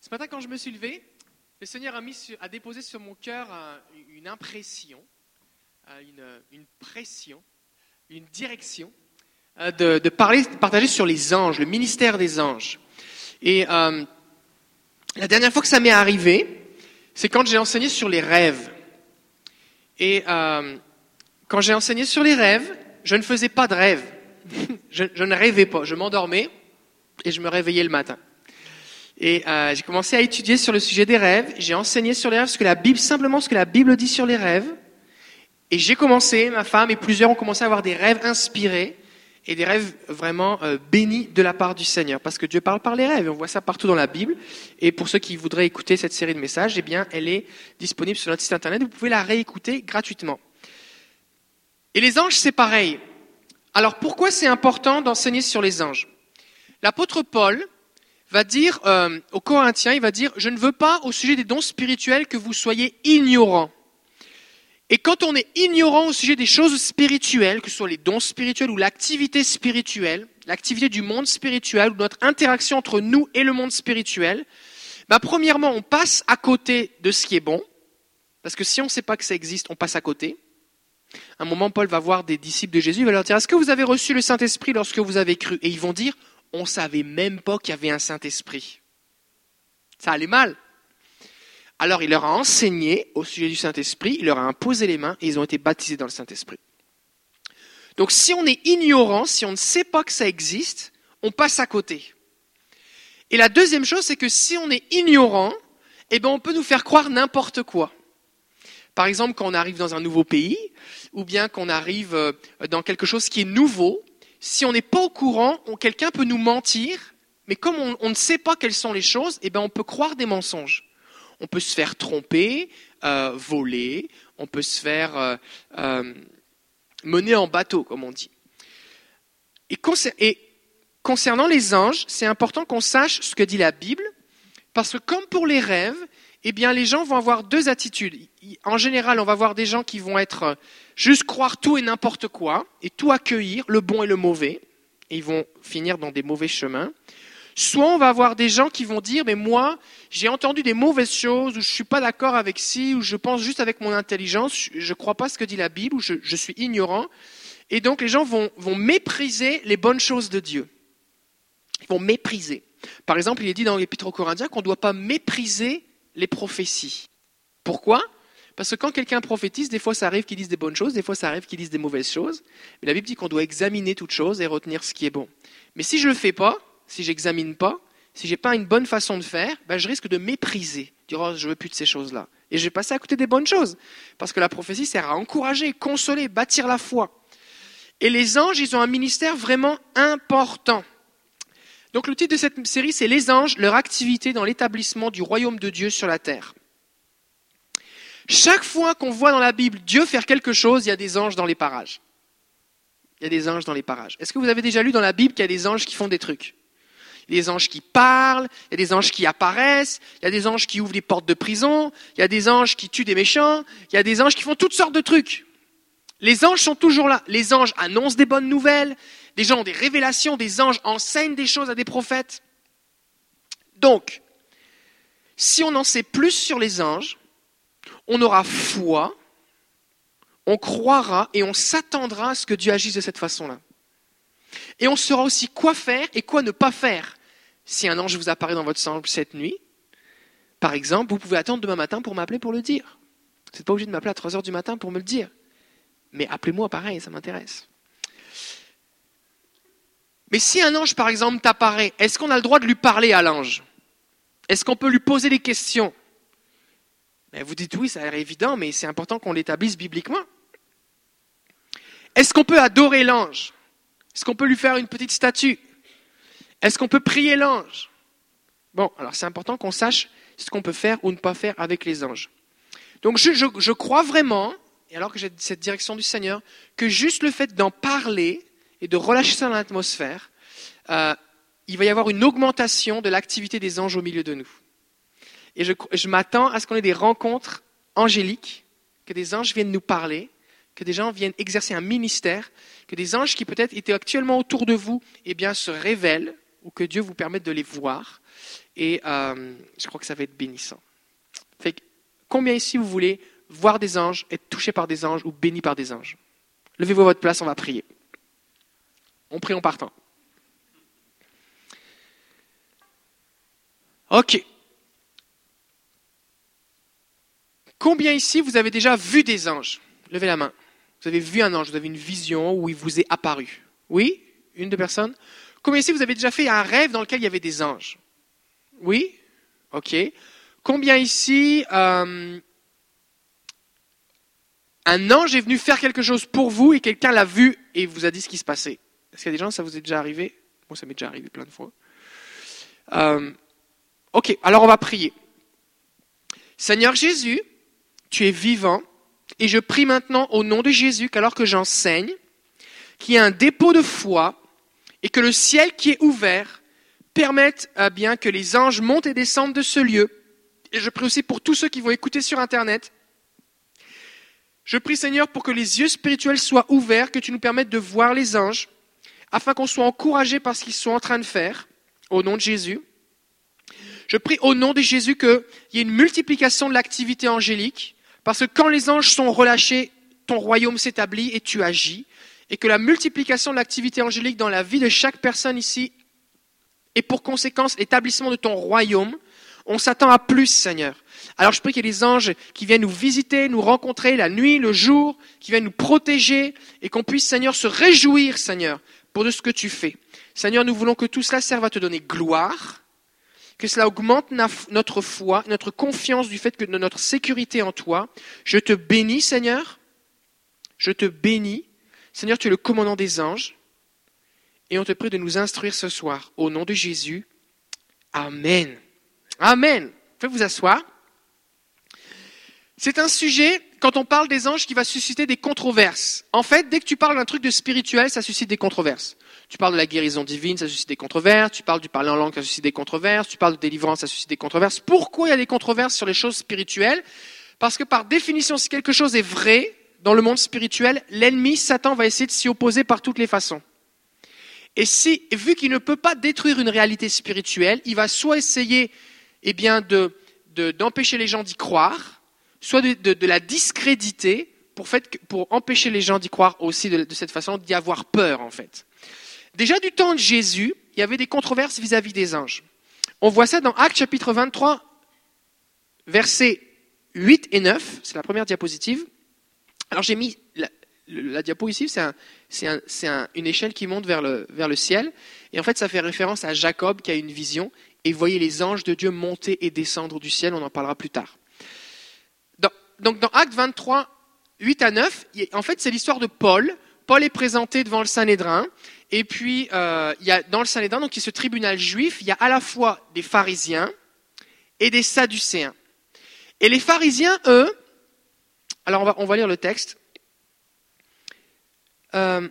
Ce matin, quand je me suis levé, le Seigneur a, a déposé sur mon cœur une impression, une, pression, une direction de, parler, de partager sur les anges, le ministère des anges. Et euh, la dernière fois que ça m'est arrivé, c'est quand j'ai enseigné sur les rêves. Et euh, quand j'ai enseigné sur les rêves, je ne faisais pas de rêves. je, ne rêvais pas. Je m'endormais et je me réveillais le matin. Et euh, j'ai commencé à étudier sur le sujet des rêves. J'ai enseigné sur les rêves ce que la Bible, simplement ce que la Bible dit sur les rêves. Et j'ai commencé, ma femme et plusieurs ont commencé à avoir des rêves inspirés et des rêves vraiment euh, bénis de la part du Seigneur. Parce que Dieu parle par les rêves, on voit ça partout dans la Bible. Et pour ceux qui voudraient écouter cette série de messages, eh bien, elle est disponible sur notre site internet. Vous pouvez la réécouter gratuitement. Et les anges, c'est pareil. Alors pourquoi c'est important d'enseigner sur les anges? L'apôtre Paul va dire euh, aux Corinthiens, il va dire, je ne veux pas au sujet des dons spirituels que vous soyez ignorants. Et quand on est ignorant au sujet des choses spirituelles, que ce soit les dons spirituels ou l'activité spirituelle, l'activité du monde spirituel ou notre interaction entre nous et le monde spirituel, bah premièrement, on passe à côté de ce qui est bon, parce que si on ne sait pas que ça existe, on passe à côté. un moment, Paul va voir des disciples de Jésus, il va leur dire, est-ce que vous avez reçu le Saint-Esprit lorsque vous avez cru? Et ils vont dire, on ne savait même pas qu'il y avait un Saint-Esprit. Ça allait mal. Alors il leur a enseigné au sujet du Saint-Esprit, il leur a imposé les mains et ils ont été baptisés dans le Saint-Esprit. Donc si on est ignorant, si on ne sait pas que ça existe, on passe à côté. Et la deuxième chose, c'est que si on est ignorant, eh ben on peut nous faire croire n'importe quoi. Par exemple, quand on arrive dans un nouveau pays, ou bien qu'on arrive euh, dans quelque chose qui est nouveau, si on n'est pas au courant, quelqu'un peut nous mentir, mais comme on, ne sait pas quelles sont les choses, eh ben on peut croire des mensonges on peut se faire tromper, euh, voler, on peut se faire euh, euh, mener en bateau, comme on dit. Et, concernant les anges, c'est important qu'on sache ce que dit la Bible, parce que comme pour les rêves, eh bien, les gens vont avoir deux attitudes. En général, on va voir des gens qui vont être juste croire tout et n'importe quoi, et tout accueillir, le bon et le mauvais, et ils vont finir dans des mauvais chemins. Soit on va avoir des gens qui vont dire, mais moi, j'ai entendu des mauvaises choses, ou je suis pas d'accord avec ci, ou je pense juste avec mon intelligence, je ne crois pas ce que dit la Bible, ou je, suis ignorant. Et donc les gens vont, vont mépriser les bonnes choses de Dieu. Ils vont mépriser. Par exemple, il est dit dans l'Épître aux Corinthiens qu'on ne doit pas mépriser les prophéties. Pourquoi? Parce que quand quelqu'un prophétise, des fois ça arrive qu'il dise des bonnes choses, des fois ça arrive qu'il dise des mauvaises choses. Mais la Bible dit qu'on doit examiner toutes choses et retenir ce qui est bon. Mais si je ne le fais pas, si j'examine pas, si j'ai pas une bonne façon de faire, ben je risque de mépriser, dire oh, je veux plus de ces choses-là. Et je vais passer à côté des bonnes choses, parce que la prophétie sert à encourager, consoler, bâtir la foi. Et les anges, ils ont un ministère vraiment important. Donc le titre de cette série, c'est Les anges, leur activité dans l'établissement du royaume de Dieu sur la terre. Chaque fois qu'on voit dans la Bible Dieu faire quelque chose, il y a des anges dans les parages. Il y a des anges dans les parages. Est-ce que vous avez déjà lu dans la Bible qu'il y a des anges qui font des trucs? Il y a des anges qui parlent, il y a des anges qui apparaissent, il y a des anges qui ouvrent les portes de prison, il y a des anges qui tuent des méchants, il y a des anges qui font toutes sortes de trucs. Les anges sont toujours là. Les anges annoncent des bonnes nouvelles, des gens ont des révélations, des anges enseignent des choses à des prophètes. Donc, si on en sait plus sur les anges, on aura foi, on croira et on s'attendra à ce que Dieu agisse de cette façon-là. Et on saura aussi quoi faire et quoi ne pas faire. Si un ange vous apparaît dans votre chambre cette nuit, par exemple, vous pouvez attendre demain matin pour m'appeler pour le dire. Vous n'êtes pas obligé de m'appeler à 3 heures du matin pour me le dire. Mais appelez-moi pareil, ça m'intéresse. Mais si un ange, par exemple, t'apparaît, est-ce qu'on a le droit de lui parler à l'ange? Est-ce qu'on peut lui poser des questions? Vous dites oui, ça a l'air évident, mais c'est important qu'on l'établisse bibliquement. Est-ce qu'on peut adorer l'ange? Est-ce qu'on peut lui faire une petite statue? Est-ce qu'on peut prier l'ange? Bon, alors c'est important qu'on sache ce qu'on peut faire ou ne pas faire avec les anges. Donc je, crois vraiment, et alors que j'ai cette direction du Seigneur, que juste le fait d'en parler et de relâcher ça dans l'atmosphère, euh, il va y avoir une augmentation de l'activité des anges au milieu de nous. Et je m'attends à ce qu'on ait des rencontres angéliques, que des anges viennent nous parler, que des gens viennent exercer un ministère, que des anges qui peut-être étaient actuellement autour de vous, eh bien, se révèlent, ou que Dieu vous permette de les voir, Et euh, je crois que ça va être bénissant. Fait combien ici vous voulez voir des anges, être touché par des anges ou béni par des anges? Levez-vous votre place, on va prier. On prie en partant. Ok. Combien ici vous avez déjà vu des anges? Levez la main. Vous avez vu un ange, vous avez une vision où il vous est apparu. Oui? Une de personnes? Combien ici vous avez déjà fait un rêve dans lequel il y avait des anges? Oui? Ok. Combien ici euh, un ange est venu faire quelque chose pour vous et quelqu'un l'a vu et vous a dit ce qui se passait? Est-ce qu'il y a des gens, ça vous est déjà arrivé? Moi, ça m'est déjà arrivé plein de fois. Euh, ok, alors on va prier. Seigneur Jésus, tu es vivant, et je prie maintenant au nom de Jésus qu'alors que j'enseigne, qu'il y ait un dépôt de foi et que le ciel qui est ouvert permette euh, bien que les anges montent et descendent de ce lieu. Et je prie aussi pour tous ceux qui vont écouter sur Internet. Je prie Seigneur pour que les yeux spirituels soient ouverts, que tu nous permettes de voir les anges, afin qu'on soit encouragés par ce qu'ils sont en train de faire, au nom de Jésus. Je prie au nom de Jésus qu'il y ait une multiplication de l'activité angélique, parce que quand les anges sont relâchés, ton royaume s'établit et tu agis. Et que la multiplication de l'activité angélique dans la vie de chaque personne ici est pour conséquence l'établissement de ton royaume. On s'attend à plus, Seigneur. Alors je prie qu'il y ait des anges qui viennent nous visiter, nous rencontrer la nuit, le jour, qui viennent nous protéger et qu'on puisse, Seigneur, se réjouir, Seigneur, pour de ce que tu fais. Seigneur, nous voulons que tout cela serve à te donner gloire, que cela augmente notre foi, notre confiance du fait que notre sécurité en toi. Je te bénis, Seigneur. Je te bénis. Seigneur, tu es le commandant des anges. Et on te prie de nous instruire ce soir. Au nom de Jésus. Amen. Amen. Faites vous asseoir. C'est un sujet, quand on parle des anges, qui va susciter des controverses. En fait, dès que tu parles d'un truc de spirituel, ça suscite des controverses. Tu parles de la guérison divine, ça suscite des controverses. Tu parles du parler en langue, ça suscite des controverses. Tu parles de délivrance, ça suscite des controverses. Pourquoi il y a des controverses sur les choses spirituelles? Parce que par définition, si quelque chose est vrai dans le monde spirituel, l'ennemi, Satan, va essayer de s'y opposer par toutes les façons. Et si, vu qu'il ne peut pas détruire une réalité spirituelle, il va soit essayer, eh bien, de, d'empêcher les gens d'y croire, soit de, la discréditer pour, empêcher les gens d'y croire aussi de cette façon, d'y avoir peur, en fait. Déjà du temps de Jésus, il y avait des controverses vis-à-vis des anges. On voit ça dans Actes chapitre 23, versets 8 et 9. C'est la première diapositive. Alors j'ai mis la, diapo ici, c'est une échelle qui monte vers le, vers le ciel. Et en fait, ça fait référence à Jacob qui a une vision. Et vous voyez les anges de Dieu monter et descendre du ciel. On en parlera plus tard. donc dans Actes 23, 8 à 9, en fait, c'est l'histoire de Paul. Paul est présenté devant le Sanhédrin et puis, euh, il y a, dans le Sanhédrin, donc, qui est ce tribunal juif, il y a à la fois des pharisiens et des sadducéens. Et les pharisiens, eux, alors on va, lire le texte. Euh,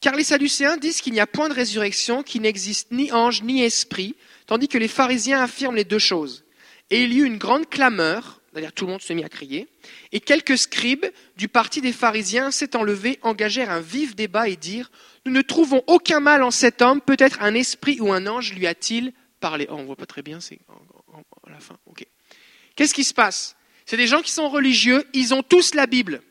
car les sadducéens disent qu'il n'y a point de résurrection, qu'il n'existe ni ange ni esprit, tandis que les pharisiens affirment les deux choses. Et il y eut une grande clameur, c'est-à-dire tout le monde se mit à crier, et quelques scribes du parti des pharisiens s'étant levés engagèrent un vif débat et dirent Nous ne trouvons aucun mal en cet homme, peut-être un esprit ou un ange lui a-t-il parlé. Oh, on voit pas très bien, c'est à la fin. Qu'est-ce qui se passe? C'est des gens qui sont religieux, ils ont tous la Bible.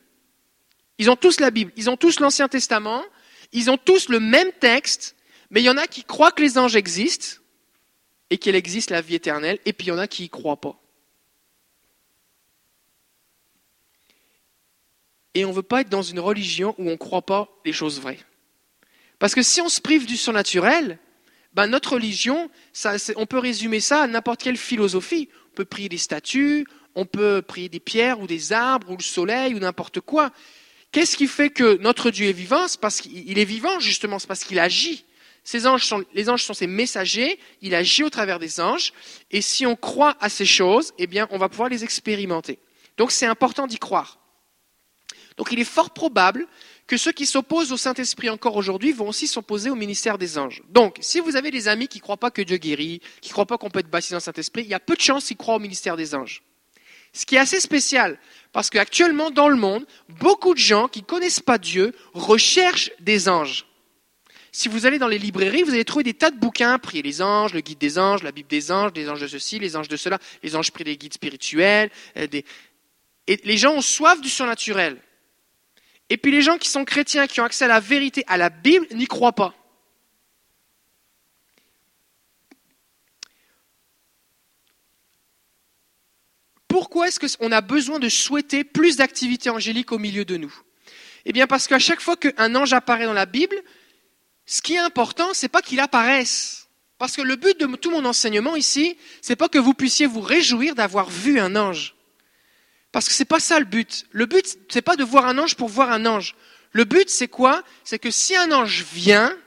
Ils ont tous la Bible, ils ont tous l'Ancien Testament, ils ont tous le même texte, mais il y en a qui croient que les anges existent et qu'il existe la vie éternelle, et puis il y en a qui y croient pas. Et on ne veut pas être dans une religion où on ne croit pas les choses vraies. Parce que si on se prive du surnaturel, ben notre religion, on peut résumer ça à n'importe quelle philosophie. On peut prier des statues, on peut prier des pierres ou des arbres ou le soleil ou n'importe quoi. Qu'est-ce qui fait que notre Dieu est vivant? C'est parce qu'il est vivant justement, c'est parce qu'il agit. Les anges sont ses messagers, il agit au travers des anges, et si on croit à ces choses, eh bien, on va pouvoir les expérimenter. Donc c'est important d'y croire. Donc il est fort probable que ceux qui s'opposent au Saint-Esprit encore aujourd'hui vont aussi s'opposer au ministère des anges. Donc, si vous avez des amis qui ne croient pas que Dieu guérit, qui ne croient pas qu'on peut être baptisé dans le Saint-Esprit, il y a peu de chances qu'ils croient au ministère des anges. Ce qui est assez spécial, parce qu'actuellement dans le monde, beaucoup de gens qui ne connaissent pas Dieu recherchent des anges. si vous allez dans les librairies, vous allez trouver des tas de bouquins, Prier les anges, le guide des anges, la Bible des anges, les anges de ceci, les anges de cela, les anges prient des guides spirituels. Euh, et les gens ont soif du surnaturel. Et puis les gens qui sont chrétiens, qui ont accès à la vérité, à la Bible, n'y croient pas. Pourquoi est-ce qu'on a besoin de souhaiter plus d'activité angélique au milieu de nous? Eh bien parce qu'à chaque fois qu'un ange apparaît dans la Bible, ce qui est important, c'est pas qu'il apparaisse. Parce que le but de tout mon enseignement ici, c'est pas que vous puissiez vous réjouir d'avoir vu un ange. Parce que c'est pas ça le but. Le but, c'est pas de voir un ange pour voir un ange. Le but, c'est quoi? C'est que si un ange vient,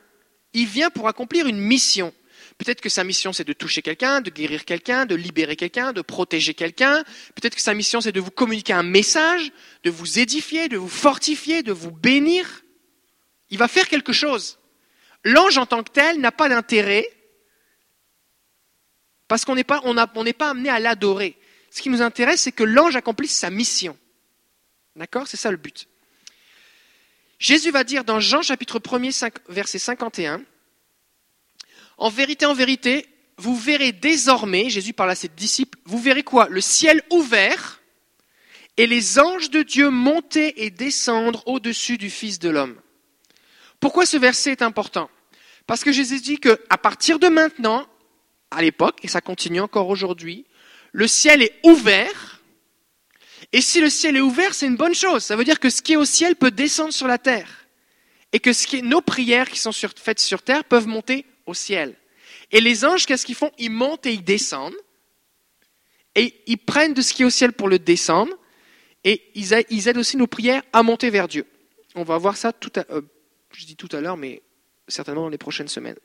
il vient pour accomplir une mission. Peut-être que sa mission, c'est de toucher quelqu'un, de guérir quelqu'un, de libérer quelqu'un, de protéger quelqu'un. Peut-être que sa mission, c'est de vous communiquer un message, de vous édifier, de vous fortifier, de vous bénir. Il va faire quelque chose. L'ange en tant que tel n'a pas d'intérêt parce qu'on n'est pas, on pas amené à l'adorer. Ce qui nous intéresse, c'est que l'ange accomplisse sa mission. D'accord? C'est ça le but. Jésus va dire dans Jean chapitre 1er, verset 51, En vérité, en vérité, vous verrez désormais, Jésus parle à ses disciples, vous verrez quoi? Le ciel ouvert et les anges de Dieu monter et descendre au-dessus du Fils de l'homme. Pourquoi ce verset est important? Parce que Jésus dit qu'à partir de maintenant, à l'époque, et ça continue encore aujourd'hui, le ciel est ouvert. Et si le ciel est ouvert, c'est une bonne chose. Ça veut dire que ce qui est au ciel peut descendre sur la terre. Et que nos prières qui sont faites sur terre peuvent monter au ciel. Et les anges, qu'est-ce qu'ils font? Ils montent et ils descendent. Et ils prennent de ce qui est au ciel pour le descendre. Et ils, aident aussi nos prières à monter vers Dieu. On va voir ça tout à, euh, je dis tout à l'heure, mais certainement dans les prochaines semaines.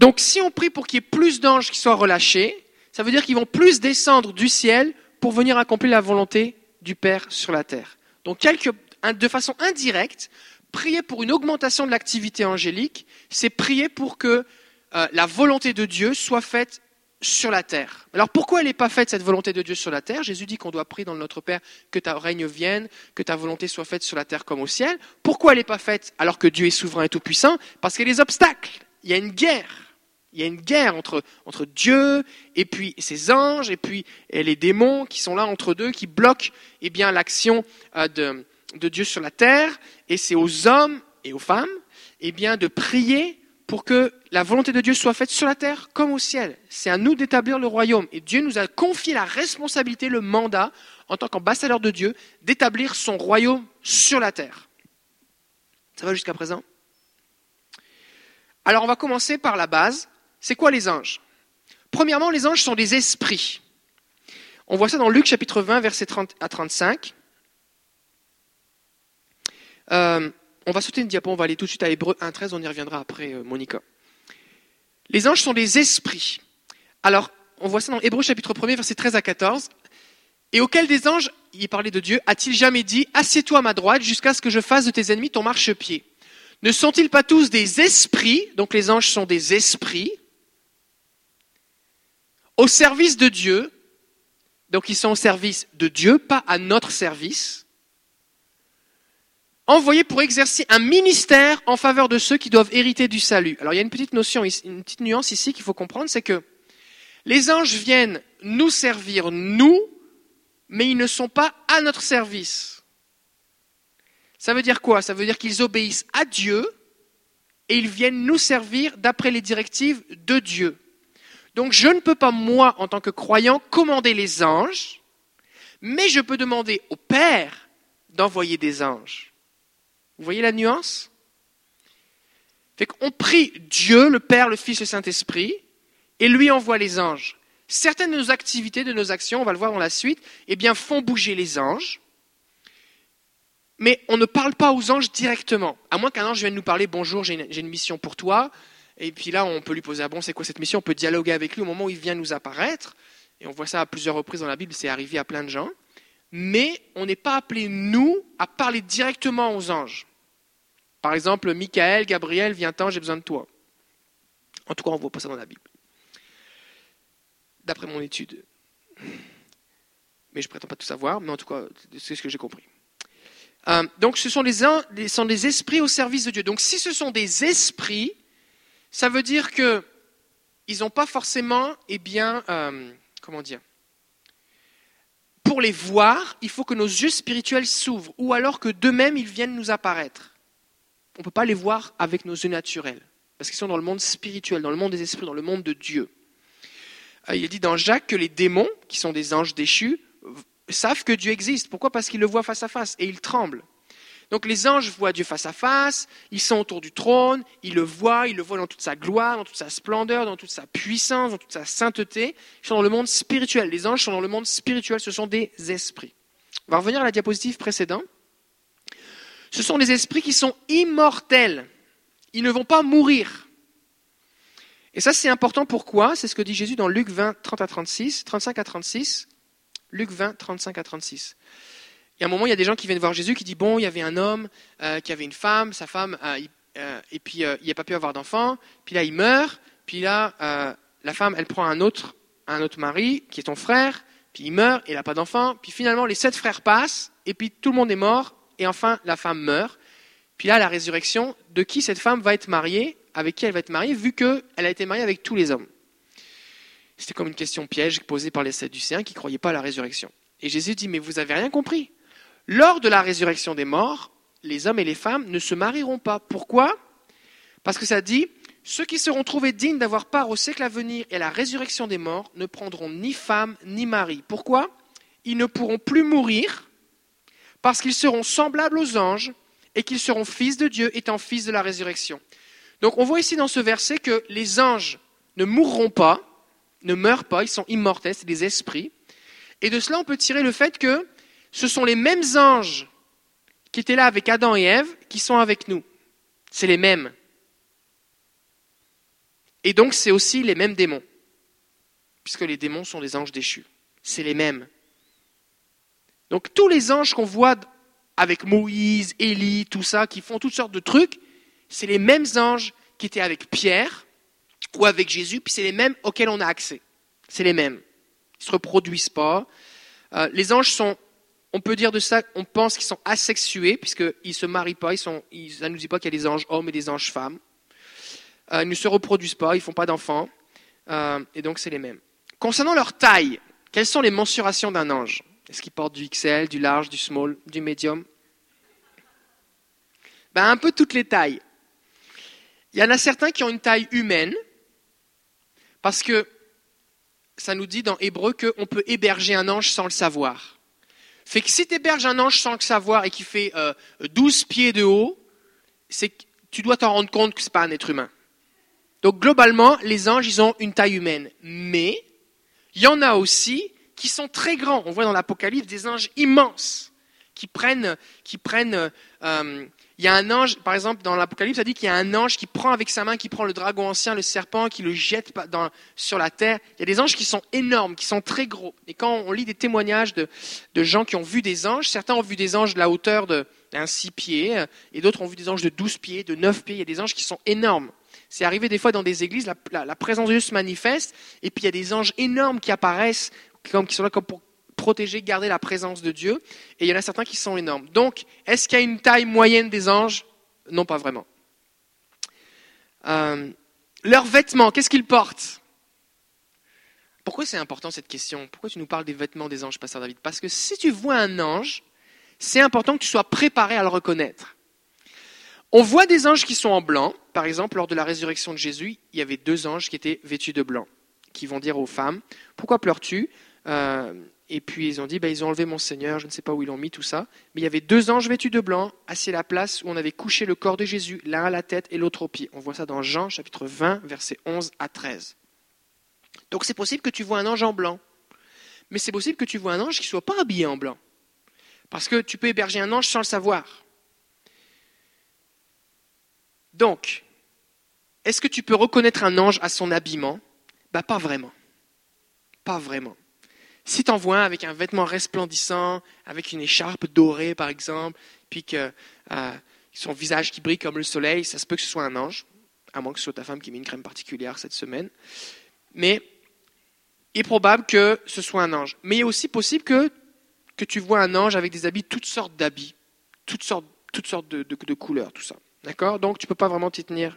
Donc si on prie pour qu'il y ait plus d'anges qui soient relâchés, ça veut dire qu'ils vont plus descendre du ciel pour venir accomplir la volonté du Père sur la terre. Donc de façon indirecte, prier pour une augmentation de l'activité angélique, c'est prier pour que euh, la volonté de Dieu soit faite sur la terre. Alors pourquoi elle n'est pas faite cette volonté de Dieu sur la terre? Jésus dit qu'on doit prier dans Notre Père que ta règne vienne, que ta volonté soit faite sur la terre comme au ciel. Pourquoi elle n'est pas faite alors que Dieu est souverain et tout-puissant? Parce qu'il y a des obstacles. Il y a une guerre. Il y a une guerre entre, Dieu et puis ses anges et puis les démons qui sont là entre deux, qui bloquent eh bien l'action euh, de, de Dieu sur la terre. Et c'est aux hommes et aux femmes eh bien de prier pour que la volonté de Dieu soit faite sur la terre comme au ciel. C'est à nous d'établir le royaume. Et Dieu nous a confié la responsabilité, le mandat, en tant qu'ambassadeur de Dieu, d'établir son royaume sur la terre. Ça va jusqu'à présent? Alors on va commencer par la base. C'est quoi les anges? Premièrement, les anges sont des esprits. On voit ça dans Luc chapitre 20, verset 30 à 35. Euh, on va sauter une diapo, on va aller tout de suite à Hébreu 1.13, on y reviendra après, euh, Monica. Les anges sont des esprits. Alors, on voit ça dans Hébreu chapitre 1 verset 13 à 14. Et auquel des anges, il parlait de Dieu, a-t-il jamais dit, assieds-toi à ma droite jusqu'à ce que je fasse de tes ennemis ton marchepied? Ne sont-ils pas tous des esprits, donc les anges sont des esprits, au service de Dieu, donc ils sont au service de Dieu, pas à notre service, envoyés pour exercer un ministère en faveur de ceux qui doivent hériter du salut. Alors il y a une petite notion, une petite nuance ici qu'il faut comprendre, c'est que les anges viennent nous servir, nous, mais ils ne sont pas à notre service. Ça veut dire quoi? Ça veut dire qu'ils obéissent à Dieu et ils viennent nous servir d'après les directives de Dieu. Donc je ne peux pas, moi, en tant que croyant, commander les anges, mais je peux demander au Père d'envoyer des anges. Vous voyez la nuance? Fait qu'on prie Dieu, le Père, le Fils, le Saint-Esprit, et lui envoie les anges. Certaines de nos activités, de nos actions, on va le voir dans la suite, eh bien, font bouger les anges. Mais on ne parle pas aux anges directement. À moins qu'un ange vienne nous parler, bonjour, j'ai une, mission pour toi. Et puis là, on peut lui poser, ah bon, c'est quoi cette mission? On peut dialoguer avec lui au moment où il vient nous apparaître. Et on voit ça à plusieurs reprises dans la Bible, c'est arrivé à plein de gens. Mais on n'est pas appelé, nous, à parler directement aux anges. Par exemple, Michael, Gabriel, viens-t'en, j'ai besoin de toi. En tout cas, on ne voit pas ça dans la Bible. D'après mon étude. mais je prétends pas tout savoir, mais en tout cas, c'est ce que j'ai compris. Euh, donc, ce sont des esprits au service de Dieu. Donc, si ce sont des esprits, ça veut dire que ils n'ont pas forcément, eh bien, euh, comment dire, pour les voir, il faut que nos yeux spirituels s'ouvrent, ou alors que d'eux-mêmes, ils viennent nous apparaître. On ne peut pas les voir avec nos yeux naturels, parce qu'ils sont dans le monde spirituel, dans le monde des esprits, dans le monde de Dieu. Euh, il dit dans Jacques que les démons, qui sont des anges déchus, savent que Dieu existe. Pourquoi? Parce qu'ils le voient face à face et ils tremblent. Donc les anges voient Dieu face à face, ils sont autour du trône, ils le voient, ils le voient dans toute sa gloire, dans toute sa splendeur, dans toute sa puissance, dans toute sa sainteté. Ils sont dans le monde spirituel. Les anges sont dans le monde spirituel, ce sont des esprits. On va revenir à la diapositive précédente. Ce sont des esprits qui sont immortels. Ils ne vont pas mourir. Et ça, c'est important. Pourquoi? C'est ce que dit Jésus dans Luc 20, 30 à 36, 35 à 36. Luc 20, 35 à 36. Y a un moment, il y a des gens qui viennent voir Jésus qui disent Bon, il y avait un homme euh, qui avait une femme, sa femme, euh, euh, et puis il n'a pas pu avoir d'enfant. Puis là, il meurt. Puis là, la femme, elle prend un autre, un autre mari, qui est ton frère. Puis il meurt, et il n'a pas d'enfant. Puis finalement, les sept frères passent, et puis tout le monde est mort. Et enfin, la femme meurt. Puis là, la résurrection, de qui cette femme va être mariée avec qui elle va être mariée, vu qu'elle a été mariée avec tous les hommes. C'était comme une question piège posée par les Sadducéens qui ne croyaient pas à la résurrection. Et Jésus dit, mais vous n'avez rien compris. Lors de la résurrection des morts, les hommes et les femmes ne se marieront pas. Pourquoi? Parce que ça dit, ceux qui seront trouvés dignes d'avoir part au siècle à venir et à la résurrection des morts ne prendront ni femme ni mari. Pourquoi? Ils ne pourront plus mourir parce qu'ils seront semblables aux anges et qu'ils seront fils de Dieu étant fils de la résurrection. Donc on voit ici dans ce verset que les anges ne mourront pas, ne meurent pas, ils sont immortels, c'est des esprits. Et de cela, on peut tirer le fait que ce sont les mêmes anges qui étaient là avec Adam et Ève qui sont avec nous. C'est les mêmes. Et donc, c'est aussi les mêmes démons, puisque les démons sont des anges déchus. C'est les mêmes. Donc, tous les anges qu'on voit avec Moïse, Élie, tout ça, qui font toutes sortes de trucs, c'est les mêmes anges qui étaient avec Pierre ou avec Jésus, puis c'est les mêmes auxquels on a accès. C'est les mêmes. Ils ne se reproduisent pas. Euh, les anges sont, on peut dire de ça, on pense qu'ils sont asexués, puisqu'ils ne se marient pas, ils sont, ça ne nous dit pas qu'il y a des anges hommes et des anges femmes. Euh, ils ne se reproduisent pas, ils ne font pas d'enfants, euh, et donc c'est les mêmes. Concernant leur taille, quelles sont les mensurations d'un ange? Est-ce qu'il porte du XL, du large, du small, du medium ben, Un peu toutes les tailles. Il y en a certains qui ont une taille humaine, parce que ça nous dit dans Hébreu qu'on peut héberger un ange sans le savoir. Fait que si tu héberges un ange sans le savoir et qui fait 12 euh, pieds de haut, c'est tu dois t'en rendre compte que ce n'est pas un être humain. Donc globalement, les anges, ils ont une taille humaine. Mais il y en a aussi qui sont très grands. On voit dans l'Apocalypse des anges immenses qui prennent, qui prennent euh, il y a un ange, par exemple, dans l'Apocalypse, ça dit qu'il y a un ange qui prend avec sa main, qui prend le dragon ancien, le serpent, qui le jette sur la terre. Il y a des anges qui sont énormes, qui sont très gros. Et quand on lit des témoignages de, gens qui ont vu des anges, certains ont vu des anges de la hauteur d'un six pieds, et d'autres ont vu des anges de 12 pieds, de 9 pieds. Il y a des anges qui sont énormes. C'est arrivé des fois dans des églises, la, présence de Dieu se manifeste, et puis il y a des anges énormes qui apparaissent, qui sont là comme pour protéger, garder la présence de Dieu. Et il y en a certains qui sont énormes. Donc, est-ce qu'il y a une taille moyenne des anges? Non, pas vraiment. Euh, leurs vêtements, qu'est-ce qu'ils portent? Pourquoi c'est important cette question? Pourquoi tu nous parles des vêtements des anges, Pasteur David? Parce que si tu vois un ange, c'est important que tu sois préparé à le reconnaître. On voit des anges qui sont en blanc. Par exemple, lors de la résurrection de Jésus, il y avait deux anges qui étaient vêtus de blanc, qui vont dire aux femmes, pourquoi pleures-tu? Euh, et puis ils ont dit, bah, ils ont enlevé mon Seigneur, je ne sais pas où ils l'ont mis, tout ça. Mais il y avait deux anges vêtus de blanc, assis à la place où on avait couché le corps de Jésus, l'un à la tête et l'autre au pied. On voit ça dans Jean chapitre 20, versets 11 à 13. Donc c'est possible que tu vois un ange en blanc. Mais c'est possible que tu vois un ange qui ne soit pas habillé en blanc. Parce que tu peux héberger un ange sans le savoir. Donc, est-ce que tu peux reconnaître un ange à son habillement? Bah, Pas vraiment. Pas vraiment. Si tu en vois un avec un vêtement resplendissant, avec une écharpe dorée par exemple, puis que euh, son visage qui brille comme le soleil, ça se peut que ce soit un ange, à moins que ce soit ta femme qui met une crème particulière cette semaine. Mais il est probable que ce soit un ange. Mais il est aussi possible que tu vois un ange avec des habits, toutes sortes d'habits, toutes sortes, toutes sortes de, couleurs, tout ça. D'accord? Donc tu ne peux pas vraiment t'y tenir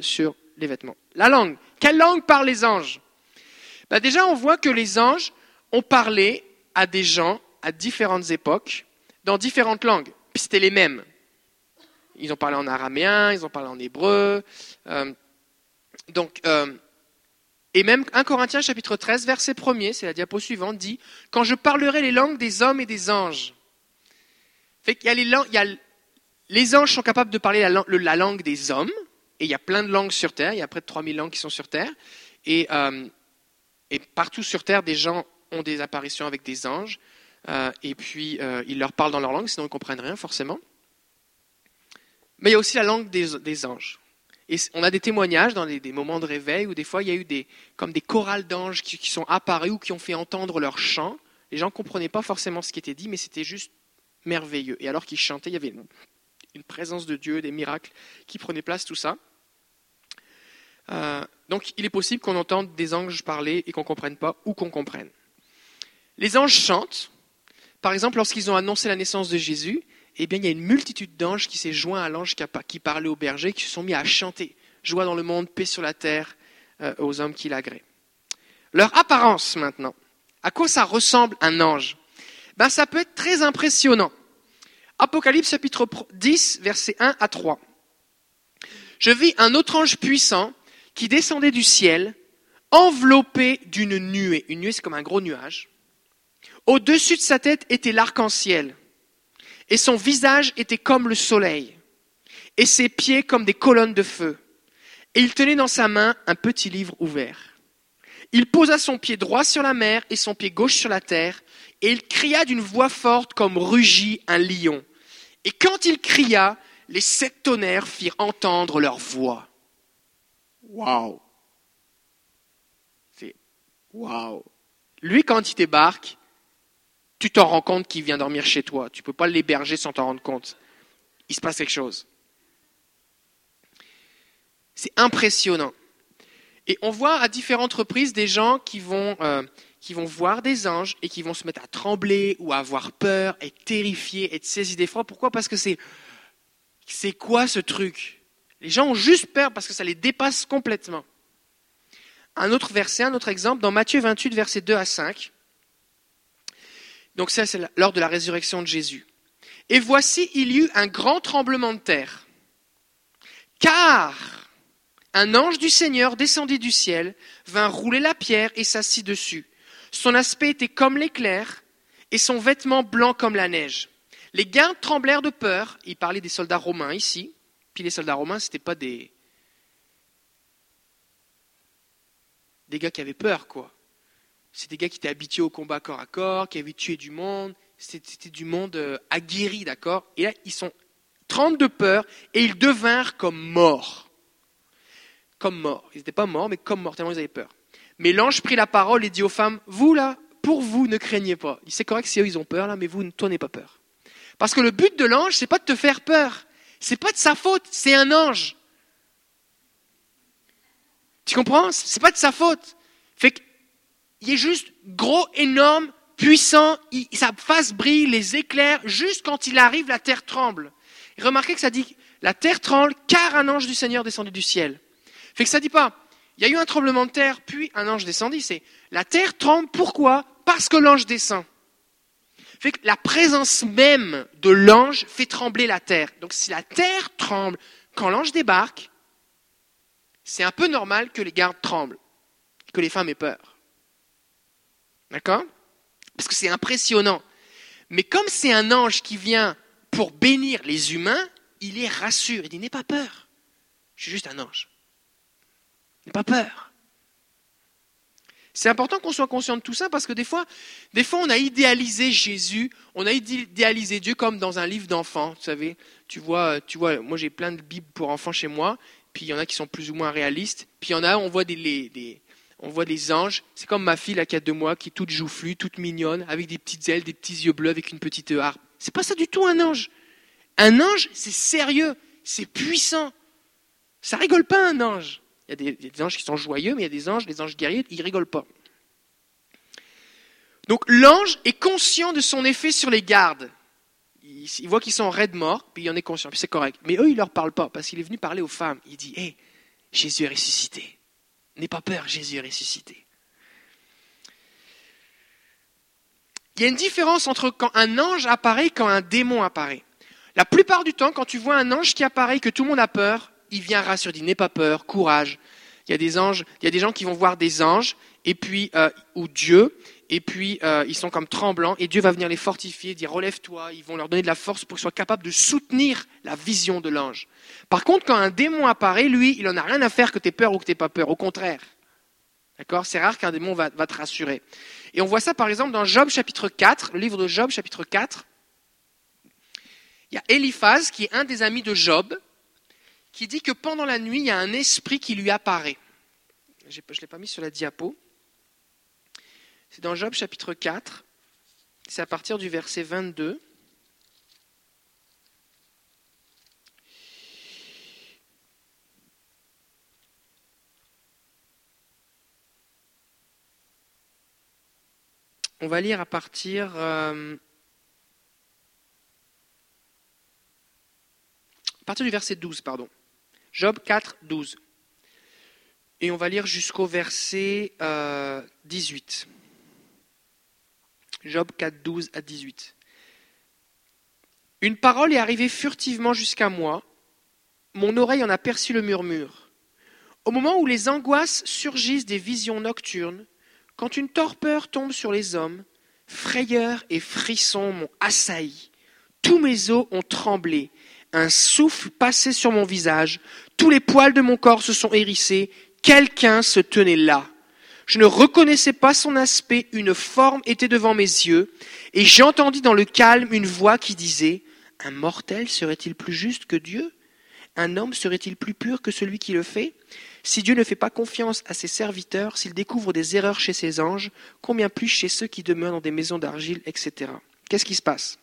sur les vêtements. La langue. Quelle langue parlent les anges? Bah Déjà, on voit que les anges ont parlé à des gens à différentes époques, dans différentes langues. Puis c'était les mêmes. Ils ont parlé en araméen, ils ont parlé en hébreu. Euh, donc, euh, et même 1 Corinthiens chapitre 13, verset 1er, c'est la diapo suivante, dit Quand je parlerai les langues des hommes et des anges. Fait qu'il y a les langues, il y a les anges sont capables de parler la, langue des hommes, et il y a plein de langues sur Terre, il y a près de 3000 langues qui sont sur Terre, euh, et, partout sur Terre, des gens ont des apparitions avec des anges, euh, et puis euh, ils leur parlent dans leur langue, sinon ils ne comprennent rien forcément. Mais il y a aussi la langue des, anges. Et on a des témoignages dans des moments de réveil où des fois il y a eu des, comme des chorales d'anges qui, qui sont apparus ou qui ont fait entendre leur chant. Les gens ne comprenaient pas forcément ce qui était dit, mais c'était juste merveilleux. Et alors qu'ils chantaient, il y avait une présence de Dieu, des miracles qui prenaient place, tout ça. Euh, donc il est possible qu'on entende des anges parler et qu'on ne comprenne pas ou qu'on comprenne. Les anges chantent. Par exemple, lorsqu'ils ont annoncé la naissance de Jésus, eh bien, il y a une multitude d'anges qui s'est joint à l'ange qui parlait au berger, qui se sont mis à chanter. Joie dans le monde, paix sur la terre, euh, aux hommes qui l'agréent. Leur apparence maintenant. À quoi ça ressemble un ange? Ben, Ça peut être très impressionnant. Apocalypse chapitre 10, versets 1 à 3. Je vis un autre ange puissant qui descendait du ciel, enveloppé d'une nuée. Une nuée, c'est comme un gros nuage. Au-dessus de sa tête était l'arc-en-ciel, et son visage était comme le soleil, et ses pieds comme des colonnes de feu. Et il tenait dans sa main un petit livre ouvert. Il posa son pied droit sur la mer et son pied gauche sur la terre, et il cria d'une voix forte comme rugit un lion. Et quand il cria, les sept tonnerres firent entendre leur voix. Waouh! C'est waouh! Lui, quand il débarque, tu t'en rends compte qu'il vient dormir chez toi. Tu ne peux pas l'héberger sans t'en rendre compte. Il se passe quelque chose. C'est impressionnant. Et on voit à différentes reprises des gens qui vont, euh, voir des anges et qui vont se mettre à trembler ou à avoir peur, être terrifiés, être saisis d'effroi. Pourquoi? Parce que c'est c'est quoi ce truc? Les gens ont juste peur parce que ça les dépasse complètement. Un autre verset, un autre exemple, dans Matthieu 28, versets 2 à 5. Donc ça, c'est lors de la résurrection de Jésus. Et voici, il y eut un grand tremblement de terre. Car un ange du Seigneur descendit du ciel, vint rouler la pierre et s'assit dessus. Son aspect était comme l'éclair, et son vêtement blanc comme la neige. Les gardes tremblèrent de peur. Il parlait des soldats romains ici. Puis les soldats romains, ce n'étaient pas des, des gars qui avaient peur, quoi. C'était des gars qui étaient habitués au combat corps à corps, qui avaient tué du monde. C'était du monde euh, aguerri, d'accord? Et là, ils sont tremblent de peur et ils devinrent comme morts. Comme morts. Ils n'étaient pas morts, mais comme morts, tellement ils avaient peur. Mais l'ange prit la parole et dit aux femmes, vous là, pour vous, ne craignez pas. C'est correct si eux, ils ont peur là, mais vous, toi, n'ayez pas peur. Parce que le but de l'ange, c'est pas de te faire peur. C'est pas de sa faute, c'est un ange. Tu comprends? C'est pas de sa faute. Fait qu'il est juste gros, énorme, puissant, sa face brille, les éclairs, juste quand il arrive, la terre tremble. Remarquez que ça dit, la terre tremble car un ange du Seigneur descendu du ciel. Fait que ça dit pas, il y a eu un tremblement de terre, puis un ange descendit. C'est la terre tremble. Pourquoi? Parce que l'ange descend. Fait que la présence même de l'ange fait trembler la terre. Donc si la terre tremble quand l'ange débarque, c'est un peu normal que les gardes tremblent, que les femmes aient peur. D'accord? Parce que c'est impressionnant. Mais comme c'est un ange qui vient pour bénir les humains, il les rassure. Il dit N'aie pas peur. Je suis juste un ange. N'aie pas peur. C'est important qu'on soit conscient de tout ça parce que des fois, des fois, on a idéalisé Jésus, on a idéalisé Dieu comme dans un livre d'enfants. Vous savez, tu vois, tu vois, moi j'ai plein de bibles pour enfants chez moi, puis il y en a qui sont plus ou moins réalistes, puis il y en a, on voit des, on voit des anges. C'est comme ma fille là qui a deux mois, qui est toute joufflue, toute mignonne, avec des petites ailes, des petits yeux bleus, avec une petite harpe. C'est pas ça du tout un ange. Un ange, c'est sérieux, c'est puissant. Ça rigole pas un ange. Il y, a des, anges qui sont joyeux, mais il y a des anges, les anges guerriers, ils rigolent pas. Donc l'ange est conscient de son effet sur les gardes. Il, voit qu'ils sont raides morts, puis il en est conscient, puis c'est correct. Mais eux, il leur parle pas, parce qu'il est venu parler aux femmes. Il dit, hé, Jésus est ressuscité. N'aie pas peur, Jésus est ressuscité. Il y a une différence entre quand un ange apparaît et quand un démon apparaît. La plupart du temps, quand tu vois un ange qui apparaît, que tout le monde a peur, il vient rassurer, dit n'aie pas peur, courage. Il y a des anges, il y a des gens qui vont voir des anges et puis euh, ou Dieu et puis euh, ils sont comme tremblants, et Dieu va venir les fortifier, dire relève-toi, ils vont leur donner de la force pour qu'ils soient capables de soutenir la vision de l'ange. Par contre, quand un démon apparaît, lui, il n'en a rien à faire que tu aies peur ou que tu pas peur, au contraire. D'accord? C'est rare qu'un démon va, va, te rassurer. Et on voit ça par exemple dans Job chapitre 4, le livre de Job chapitre 4. Il y a Eliphaz, qui est un des amis de Job, qui dit que pendant la nuit, il y a un esprit qui lui apparaît. Je ne l'ai pas mis sur la diapo. C'est dans Job chapitre 4, c'est à partir du verset 22. On va lire à partir, euh, à partir du verset 12, pardon. Job 4, 12. Et on va lire jusqu'au verset 18. Euh, Job 4, 12 à 18. Une parole est arrivée furtivement jusqu'à moi, mon oreille en a perçu le murmure. Au moment où les angoisses surgissent des visions nocturnes, quand une torpeur tombe sur les hommes, frayeur et frisson m'ont assailli. Tous mes os ont tremblé, un souffle passait sur mon visage, tous les poils de mon corps se sont hérissés, quelqu'un se tenait là. Je ne reconnaissais pas son aspect, une forme était devant mes yeux, et j'entendis dans le calme une voix qui disait, Un mortel serait-il plus juste que Dieu? Un homme serait-il plus pur que celui qui le fait? Si Dieu ne fait pas confiance à ses serviteurs, s'il découvre des erreurs chez ses anges, combien plus chez ceux qui demeurent dans des maisons d'argile, etc. Qu'est-ce qui se passe?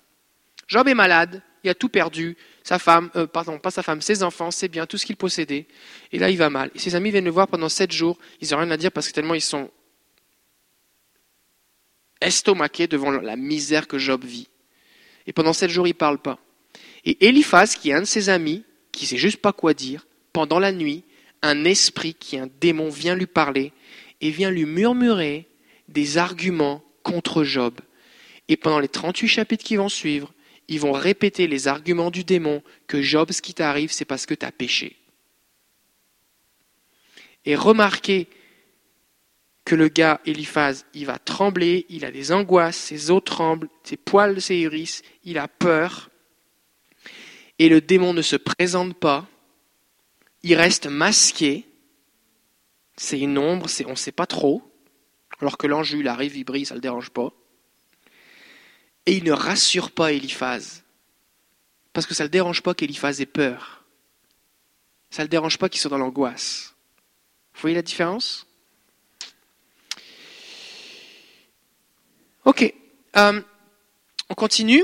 Job est malade, il a tout perdu, sa femme, euh, pardon, pas sa femme, ses enfants, ses biens, tout ce qu'il possédait. Et là, il va mal. Ses amis viennent le voir pendant sept jours. Ils n'ont rien à dire parce que tellement ils sont estomaqués devant la misère que Job vit. Et pendant sept jours, il ne parle pas. Et Eliphaz, qui est un de ses amis, qui ne sait juste pas quoi dire, pendant la nuit, un esprit qui est un démon vient lui parler et vient lui murmurer des arguments contre Job. Et pendant les 38 chapitres qui vont suivre, ils vont répéter les arguments du démon que Job, ce qui t'arrive, c'est parce que tu as péché. Et remarquez que le gars, Eliphaz, il va trembler, il a des angoisses, ses os tremblent, ses poils se hérissent, il a peur. Et le démon ne se présente pas, il reste masqué, c'est une ombre, on ne sait pas trop, alors que l'ange, il arrive, il brille, ça ne le dérange pas. Et il ne rassure pas Eliphaz. Parce que ça ne le dérange pas qu'Eliphaz ait peur. Ça ne le dérange pas qu'il soit dans l'angoisse. Vous voyez la différence? Ok. Euh, on continue.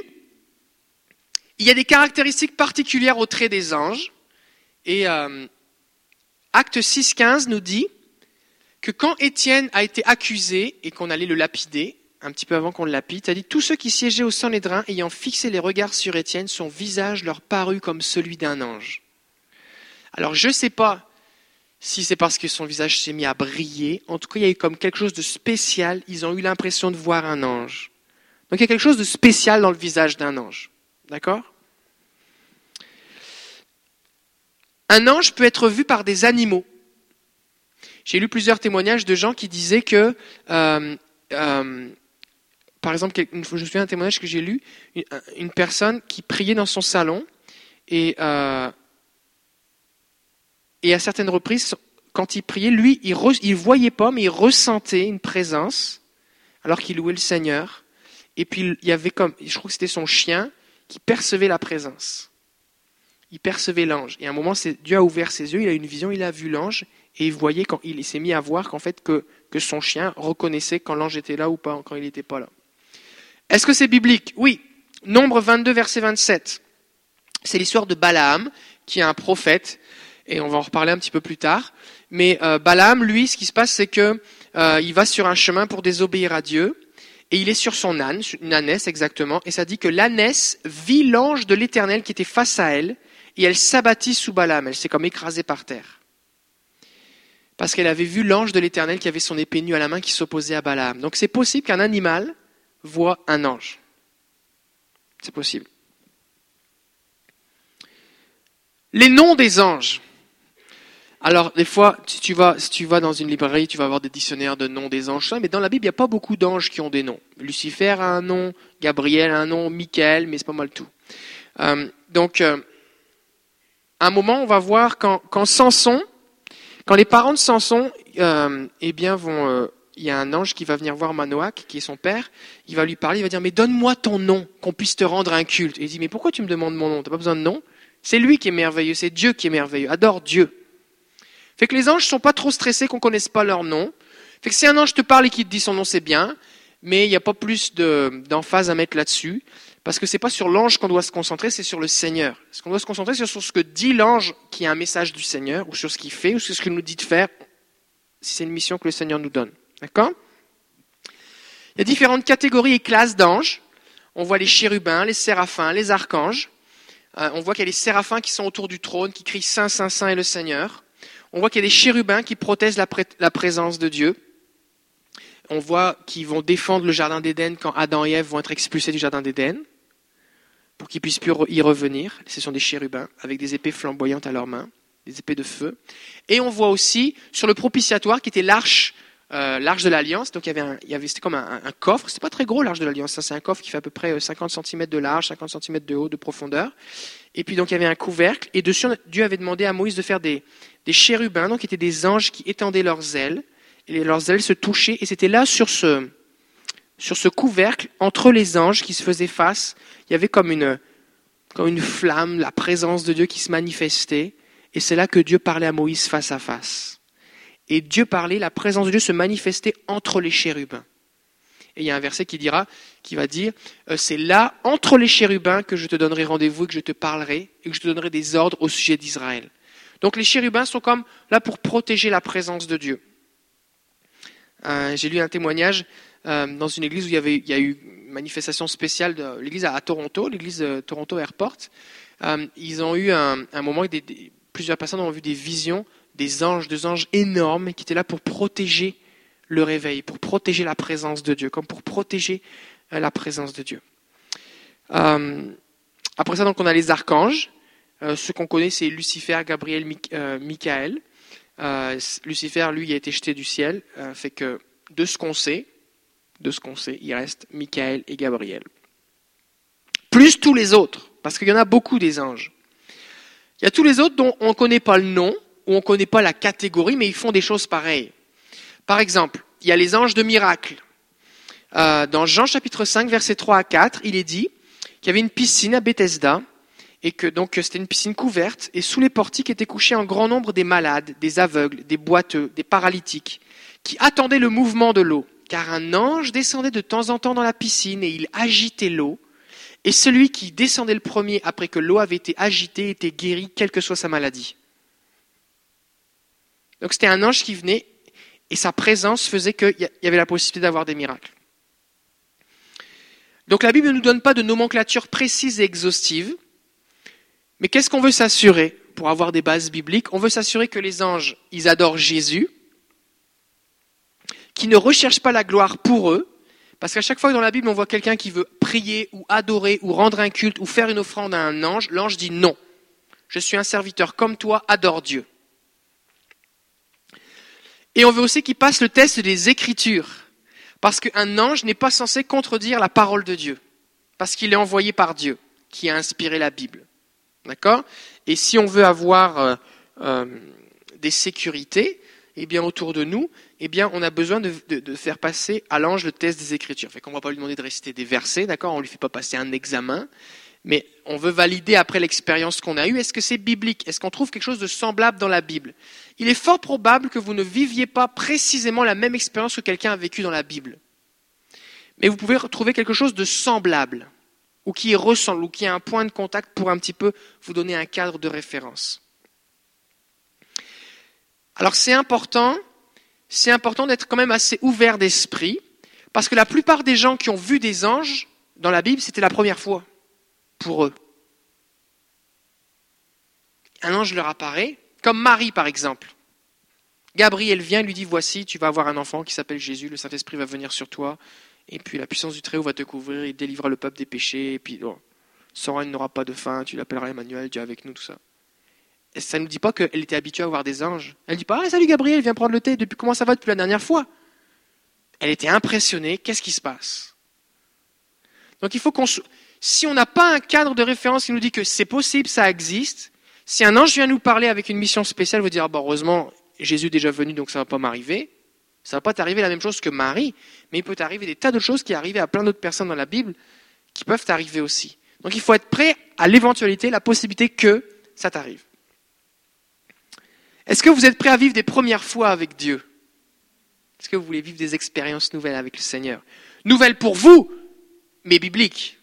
Il y a des caractéristiques particulières au trait des anges. Et euh, Acte 6.15 nous dit que quand Étienne a été accusé et qu'on allait le lapider, un petit peu avant qu'on le lapide, a dit Tous ceux qui siégeaient au Sanhédrin, ayant fixé les regards sur Étienne, son visage leur parut comme celui d'un ange. Alors je ne sais pas si c'est parce que son visage s'est mis à briller. En tout cas, il y a eu comme quelque chose de spécial. Ils ont eu l'impression de voir un ange. Donc il y a quelque chose de spécial dans le visage d'un ange. D'accord? Un ange peut être vu par des animaux. J'ai lu plusieurs témoignages de gens qui disaient que euh, euh, par exemple, je me souviens d'un témoignage que j'ai lu, une, personne qui priait dans son salon et, euh, à certaines reprises, quand il priait, lui, il ne voyait pas, mais il ressentait une présence alors qu'il louait le Seigneur. Et puis il y avait comme, je crois que c'était son chien qui percevait la présence. Il percevait l'ange. Et à un moment, Dieu a ouvert ses yeux, il a eu une vision, il a vu l'ange et il voyait quand il s'est mis à voir qu'en fait que son chien reconnaissait quand l'ange était là ou pas, quand il n'était pas là. Est-ce que c'est biblique? Oui. Nombre 22, verset 27. C'est l'histoire de Balaam, qui est un prophète, et on va en reparler un petit peu plus tard. Mais euh, Balaam, lui, ce qui se passe, c'est que euh, il va sur un chemin pour désobéir à Dieu, et il est sur son âne, une ânesse exactement, et ça dit que l'ânesse vit l'ange de l'Éternel qui était face à elle, et elle s'abattit sous Balaam, elle s'est comme écrasée par terre. Parce qu'elle avait vu l'ange de l'Éternel qui avait son épée nue à la main qui s'opposait à Balaam. Donc c'est possible qu'un animal voit un ange. C'est possible. Les noms des anges. Alors, des fois, si tu vas, si tu vas dans une librairie, tu vas avoir des dictionnaires de noms des anges, mais dans la Bible, il n'y a pas beaucoup d'anges qui ont des noms. Lucifer a un nom, Gabriel a un nom, Michael, mais c'est pas mal tout. Euh, donc, euh, à un moment, on va voir quand, quand Samson, quand les parents de Samson, euh, eh bien, vont, il y a un ange qui va venir voir Manoach, qui est son père, il va lui parler, il va dire, mais donne-moi ton nom, qu'on puisse te rendre un culte. Et il dit, mais pourquoi tu me demandes mon nom? T'as pas besoin de nom C'est lui qui est merveilleux, c'est Dieu qui est merveilleux, adore Dieu. Fait que les anges sont pas trop stressés qu'on connaisse pas leur nom. Fait que si un ange te parle et qu'il te dit son nom, c'est bien, mais il n'y a pas plus d'emphase à mettre là-dessus, parce que c'est pas sur l'ange qu'on doit se concentrer, c'est sur le Seigneur. Ce qu'on doit se concentrer, c'est sur ce que dit l'ange qui a un message du Seigneur, ou sur ce qu'il fait, ou sur ce qu'il nous dit de faire, si c'est une mission que le Seigneur nous donne. D'accord? Il y a différentes catégories et classes d'anges. On voit les chérubins, les séraphins, les archanges. Euh, on voit qu'il y a les séraphins qui sont autour du trône, qui crient Saint, Saint, Saint est le Seigneur. On voit qu'il y a des chérubins qui protègent la, présence de Dieu. On voit qu'ils vont défendre le jardin d'Éden quand Adam et Ève vont être expulsés du jardin d'Éden, pour qu'ils puissent plus y revenir. Ce sont des chérubins avec des épées flamboyantes à leurs mains, des épées de feu. Et on voit aussi sur le propitiatoire qui était l'arche euh, l'arche de l'Alliance. Donc il y avait, un, c'était comme un, coffre. C'était pas très gros l'arche de l'Alliance. c'est un coffre qui fait à peu près 50 cm de large, 50 cm de haut, de profondeur. Et puis donc il y avait un couvercle. Et dessus, Dieu avait demandé à Moïse de faire des, des chérubins, donc qui étaient des anges qui étendaient leurs ailes, et leurs ailes se touchaient, et c'était là sur ce, sur ce couvercle, entre les anges qui se faisaient face, il y avait comme une, comme une flamme, la présence de Dieu qui se manifestait, et c'est là que Dieu parlait à Moïse face à face. Et Dieu parlait, la présence de Dieu se manifestait entre les chérubins. Et il y a un verset qui dira, qui va dire, euh, c'est là, entre les chérubins, que je te donnerai rendez-vous et que je te parlerai et que je te donnerai des ordres au sujet d'Israël. Donc les chérubins sont comme là pour protéger la présence de Dieu. Euh, j'ai lu un témoignage euh, dans une église où il y, avait, il y a eu une manifestation spéciale de l'église à, Toronto, l'église Toronto Airport. Ils ont eu un, moment où plusieurs personnes ont vu des visions des anges, des anges énormes qui étaient là pour protéger le réveil, pour protéger la présence de Dieu, comme pour protéger la présence de Dieu. après ça, on a les archanges. Euh, ce qu'on connaît, c'est Lucifer, Gabriel, euh, Michael. Euh, Lucifer, lui, a été jeté du ciel. fait que de ce qu'on sait, de ce qu'on sait, il reste Michael et Gabriel. Plus tous les autres, parce qu'il y en a beaucoup des anges. Il y a tous les autres dont on ne connaît pas le nom, on ne connaît pas la catégorie, mais ils font des choses pareilles. Par exemple, il y a les anges de miracle. dans Jean chapitre 5, versets 3 à 4, il est dit qu'il y avait une piscine à Bethesda et que donc c'était une piscine couverte, et sous les portiques étaient couchés un grand nombre des malades, des aveugles, des boiteux, des paralytiques, qui attendaient le mouvement de l'eau, car un ange descendait de temps en temps dans la piscine et il agitait l'eau, et celui qui descendait le premier après que l'eau avait été agitée était guéri, quelle que soit sa maladie. Donc c'était un ange qui venait, et sa présence faisait qu'il y avait la possibilité d'avoir des miracles. Donc la Bible ne nous donne pas de nomenclature précise et exhaustive, mais qu'est-ce qu'on veut s'assurer pour avoir des bases bibliques? On veut s'assurer que les anges, ils adorent Jésus, qu'ils ne recherchent pas la gloire pour eux, parce qu'à chaque fois que dans la Bible on voit quelqu'un qui veut prier ou adorer ou rendre un culte ou faire une offrande à un ange, l'ange dit non. Je suis un serviteur comme toi, adore Dieu. Et on veut aussi qu'il passe le test des Écritures, parce qu'un ange n'est pas censé contredire la parole de Dieu, parce qu'il est envoyé par Dieu, qui a inspiré la Bible. D'accord? Et si on veut avoir euh, euh, des sécurités, eh bien autour de nous, eh bien on a besoin de, faire passer à l'ange le test des Écritures. Fait qu'on va pas lui demander de réciter des versets, d'accord? On lui fait pas passer un examen, mais on veut valider après l'expérience qu'on a eue. Est-ce que c'est biblique? Est-ce qu'on trouve quelque chose de semblable dans la Bible? Il est fort probable que vous ne viviez pas précisément la même expérience que quelqu'un a vécu dans la Bible, mais vous pouvez retrouver quelque chose de semblable ou qui ressemble, ou qui a un point de contact pour un petit peu vous donner un cadre de référence. Alors c'est important, c'est important d'être quand même assez ouvert d'esprit, Parce que la plupart des gens qui ont vu des anges dans la Bible, c'était la première fois pour eux. Un ange leur apparaît, comme Marie par exemple. Gabriel vient lui dit, voici, tu vas avoir un enfant qui s'appelle Jésus, le Saint-Esprit va venir sur toi, et puis la puissance du Très-Haut va te couvrir, il délivrera le peuple des péchés, et puis son règne n'aura pas de fin, tu l'appelleras Emmanuel, Dieu avec nous, tout ça. Et ça ne nous dit pas qu'elle était habituée à voir des anges. Elle ne dit pas, ah, salut Gabriel, viens prendre le thé, depuis comment ça va depuis la dernière fois? Elle était impressionnée, qu'est-ce qui se passe? Donc il faut qu'on... Si on n'a pas un cadre de référence qui nous dit que c'est possible, ça existe, si un ange vient nous parler avec une mission spéciale, vous dire, ah, bon, heureusement, Jésus est déjà venu, donc ça ne va pas m'arriver. Ça ne va pas t'arriver la même chose que Marie, mais il peut t'arriver des tas de choses qui arrivent à plein d'autres personnes dans la Bible qui peuvent t'arriver aussi. Donc il faut être prêt à l'éventualité, la possibilité que ça t'arrive. Est-ce que vous êtes prêt à vivre des premières fois avec Dieu? Est-ce que vous voulez vivre des expériences nouvelles avec le Seigneur? Nouvelles pour vous, mais bibliques.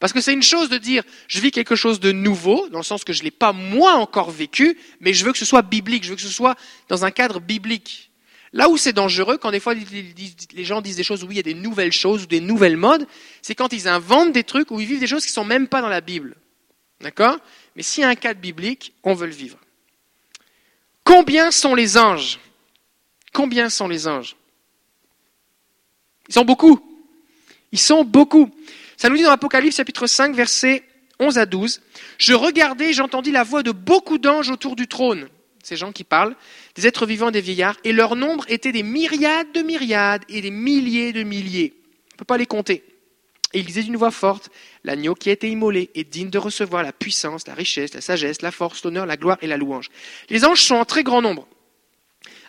Parce que c'est une chose de dire, je vis quelque chose de nouveau, dans le sens que je ne l'ai pas moi encore vécu, mais je veux que ce soit biblique, je veux que ce soit dans un cadre biblique. Là où c'est dangereux, quand des fois les gens disent des choses, oui, il y a des nouvelles choses ou des nouvelles modes, c'est quand ils inventent des trucs ou ils vivent des choses qui ne sont même pas dans la Bible. D'accord? Mais s'il y a un cadre biblique, on veut le vivre. Combien sont les anges? Combien sont les anges? Ils sont beaucoup. Ils sont beaucoup. Ça nous dit dans Apocalypse chapitre 5, versets 11 à 12. Je regardais, j'entendis la voix de beaucoup d'anges autour du trône. Ces gens qui parlent, des êtres vivants, des vieillards, et leur nombre était des myriades de myriades et des milliers de milliers. On ne peut pas les compter. Et il disait d'une voix forte, l'agneau qui a été immolé est digne de recevoir la puissance, la richesse, la sagesse, la force, l'honneur, la gloire et la louange. Les anges sont en très grand nombre.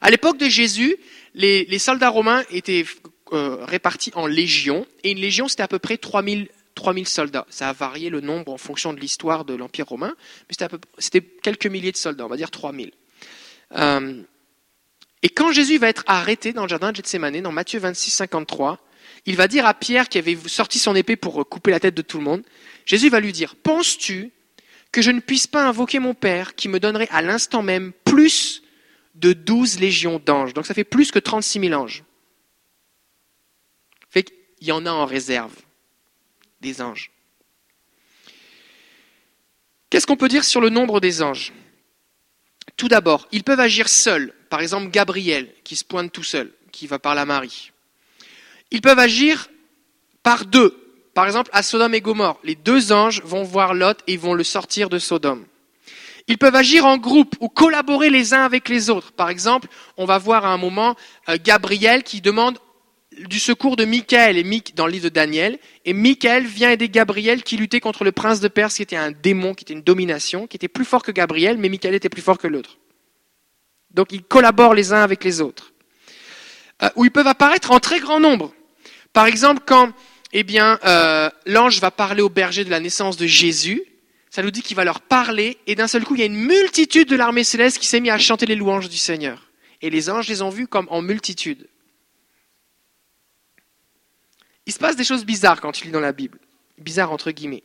À l'époque de Jésus, les, soldats romains étaient euh, répartis en légions, et une légion c'était à peu près 3000, 3000 soldats. Ça a varié le nombre en fonction de l'histoire de l'Empire romain, mais c'était quelques milliers de soldats, on va dire 3000. Euh, et quand Jésus va être arrêté dans le jardin de Gethsemane, dans Matthieu 26, 53, il va dire à Pierre qui avait sorti son épée pour couper la tête de tout le monde, Jésus va lui dire, penses-tu que je ne puisse pas invoquer mon Père qui me donnerait à l'instant même plus de douze légions d'anges? Donc ça fait plus que 36 000 anges. Qu'il y en a en réserve, des anges. Qu'est-ce qu'on peut dire sur le nombre des anges? Tout d'abord, ils peuvent agir seuls. Par exemple, Gabriel, qui se pointe tout seul, qui va par la Marie. Ils peuvent agir par deux. Par exemple, à Sodome et Gomorre, les deux anges vont voir Lot et vont le sortir de Sodome. Ils peuvent agir en groupe ou collaborer les uns avec les autres. Par exemple, on va voir à un moment euh, Gabriel qui demande du secours de Michael et dans le livre de Daniel. Et Michael vient aider Gabriel qui luttait contre le prince de Perse qui était un démon, qui était une domination, qui était plus fort que Gabriel, mais Michael était plus fort que l'autre. Donc ils collaborent les uns avec les autres. Euh, où ils peuvent apparaître en très grand nombre. Par exemple, quand eh bien, euh, l'ange va parler au berger de la naissance de Jésus, ça nous dit qu'il va leur parler, et d'un seul coup, il y a une multitude de l'armée céleste qui s'est mise à chanter les louanges du Seigneur. Et les anges les ont vus comme en multitude. Il se passe des choses bizarres quand tu lis dans la Bible. Bizarres entre guillemets.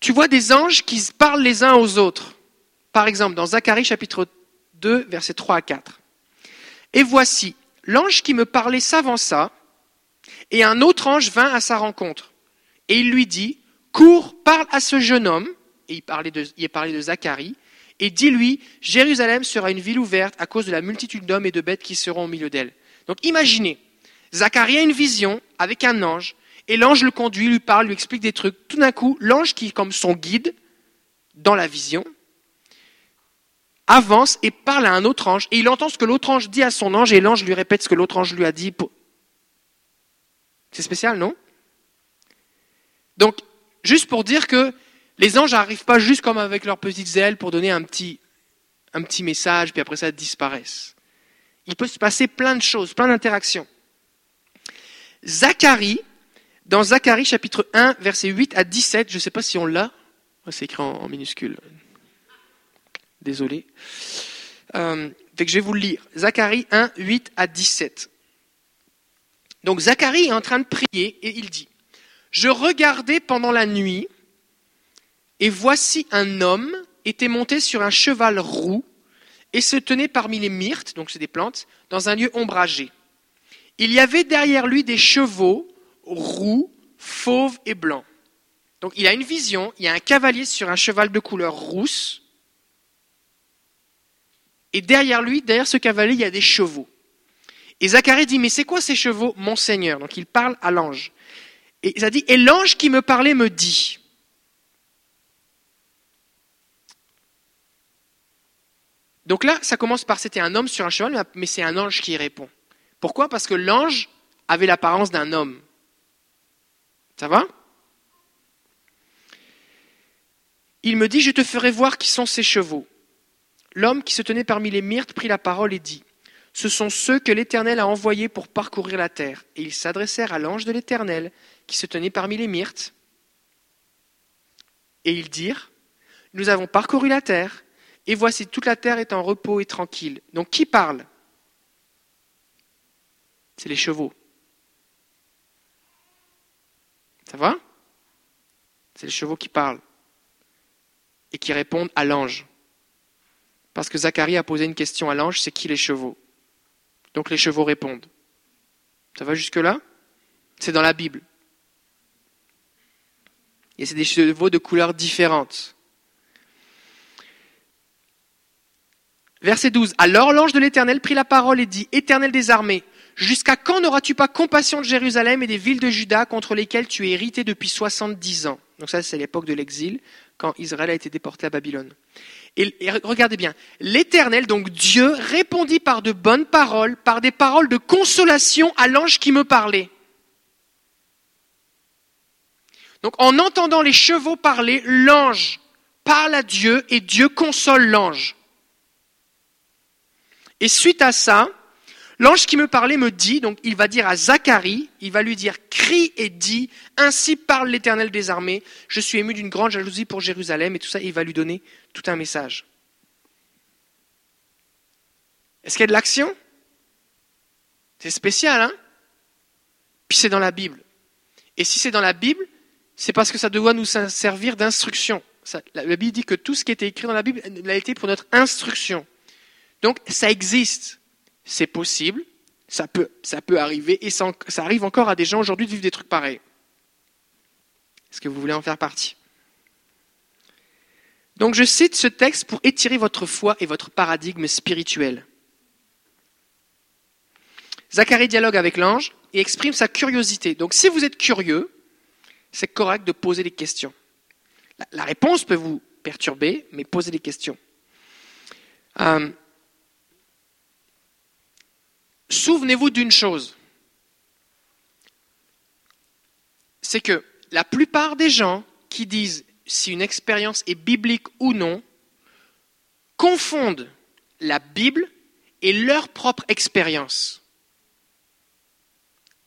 Tu vois des anges qui parlent les uns aux autres. Par exemple, dans Zacharie chapitre 2, versets 3 à 4. Et voici, l'ange qui me parlait s'avança, et un autre ange vint à sa rencontre. Et il lui dit, cours, parle à ce jeune homme, et il, parlait de, il est de Zacharie, et dis-lui, Jérusalem sera une ville ouverte à cause de la multitude d'hommes et de bêtes qui seront au milieu d'elle. Donc imaginez, Zacharie a une vision avec un ange, et l'ange le conduit, lui parle, lui explique des trucs. Tout d'un coup, l'ange qui est comme son guide dans la vision, avance et parle à un autre ange, et il entend ce que l'autre ange dit à son ange, et l'ange lui répète ce que l'autre ange lui a dit. C'est spécial, non? Donc, juste pour dire que les anges n'arrivent pas juste comme avec leurs petites ailes pour donner un petit, un petit message, puis après ça disparaissent. Il peut se passer plein de choses, plein d'interactions. Zacharie, dans Zacharie chapitre 1, versets 8 à 17, je ne sais pas si on l'a, c'est écrit en, minuscule. Désolé. Euh, je vais vous le lire. Zacharie 1, 8 à 17. Donc Zacharie est en train de prier et il dit, Je regardais pendant la nuit et voici un homme était monté sur un cheval roux et se tenait parmi les myrtes, donc c'est des plantes, dans un lieu ombragé. Il y avait derrière lui des chevaux roux, fauves et blancs. Donc il a une vision, il y a un cavalier sur un cheval de couleur rousse, et derrière lui, derrière ce cavalier, il y a des chevaux. Et Zacharie dit, mais c'est quoi ces chevaux, mon Seigneur Donc il parle à l'ange. Et il dit, et l'ange qui me parlait me dit. Donc là, ça commence par c'était un homme sur un cheval, mais c'est un ange qui répond. Pourquoi? Parce que l'ange avait l'apparence d'un homme. Ça va? Il me dit, je te ferai voir qui sont ces chevaux. L'homme qui se tenait parmi les myrtes prit la parole et dit, Ce sont ceux que l'Éternel a envoyés pour parcourir la terre. Et ils s'adressèrent à l'ange de l'Éternel qui se tenait parmi les myrtes. Et ils dirent, Nous avons parcouru la terre, et voici toute la terre est en repos et tranquille. Donc qui parle? C'est les chevaux. Ça va? C'est les chevaux qui parlent et qui répondent à l'ange. Parce que Zacharie a posé une question à l'ange, c'est qui les chevaux? Donc les chevaux répondent. Ça va jusque-là? C'est dans la Bible. Et c'est des chevaux de couleurs différentes. Verset 12. Alors l'ange de l'Éternel prit la parole et dit, Éternel des armées, jusqu'à quand n'auras-tu pas compassion de Jérusalem et des villes de Juda contre lesquelles tu es hérité depuis soixante-dix ans? Donc ça, c'est l'époque de l'exil, quand Israël a été déporté à Babylone. Et, regardez bien, l'Éternel, donc Dieu, répondit par de bonnes paroles, par des paroles de consolation à l'ange qui me parlait. Donc en entendant les chevaux parler, l'ange parle à Dieu et Dieu console l'ange. Et suite à ça, l'ange qui me parlait me dit, donc il va dire à Zacharie, il va lui dire, crie et dis, ainsi parle l'Éternel des armées, je suis ému d'une grande jalousie pour Jérusalem et tout ça, il va lui donner tout un message. Est-ce qu'il y a de l'action? C'est spécial, hein? Puis c'est dans la Bible. Et si c'est dans la Bible, c'est parce que ça doit nous servir d'instruction. La Bible dit que tout ce qui était écrit dans la Bible a été pour notre instruction. Donc ça existe, c'est possible, ça peut, ça arriver, et ça, ça arrive encore à des gens aujourd'hui de vivre des trucs pareils. Est-ce que vous voulez en faire partie? Donc je cite ce texte pour étirer votre foi et votre paradigme spirituel. Zacharie dialogue avec l'ange et exprime sa curiosité. Donc si vous êtes curieux, c'est correct de poser des questions. La, réponse peut vous perturber, mais posez des questions. Euh, souvenez-vous d'une chose. C'est que la plupart des gens qui disent si une expérience est biblique ou non, confondent la Bible et leur propre expérience.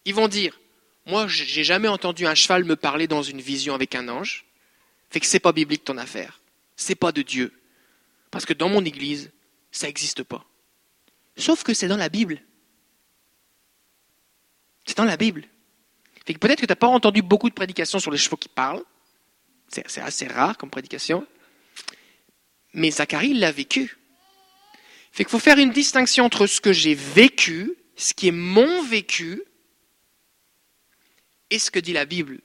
Ils vont dire, moi, j'ai jamais entendu un cheval me parler dans une vision avec un ange, fait que c'est pas biblique ton affaire, c'est pas de Dieu, parce que dans mon église, ça n'existe pas. Sauf que c'est dans la Bible. C'est dans la Bible. Fait que peut-être que tu n'as pas entendu beaucoup de prédications sur les chevaux qui parlent, c'est assez rare comme prédication. Mais Zacharie l'a vécu. Fait qu'il faut faire une distinction entre ce que j'ai vécu, ce qui est mon vécu, et ce que dit la Bible.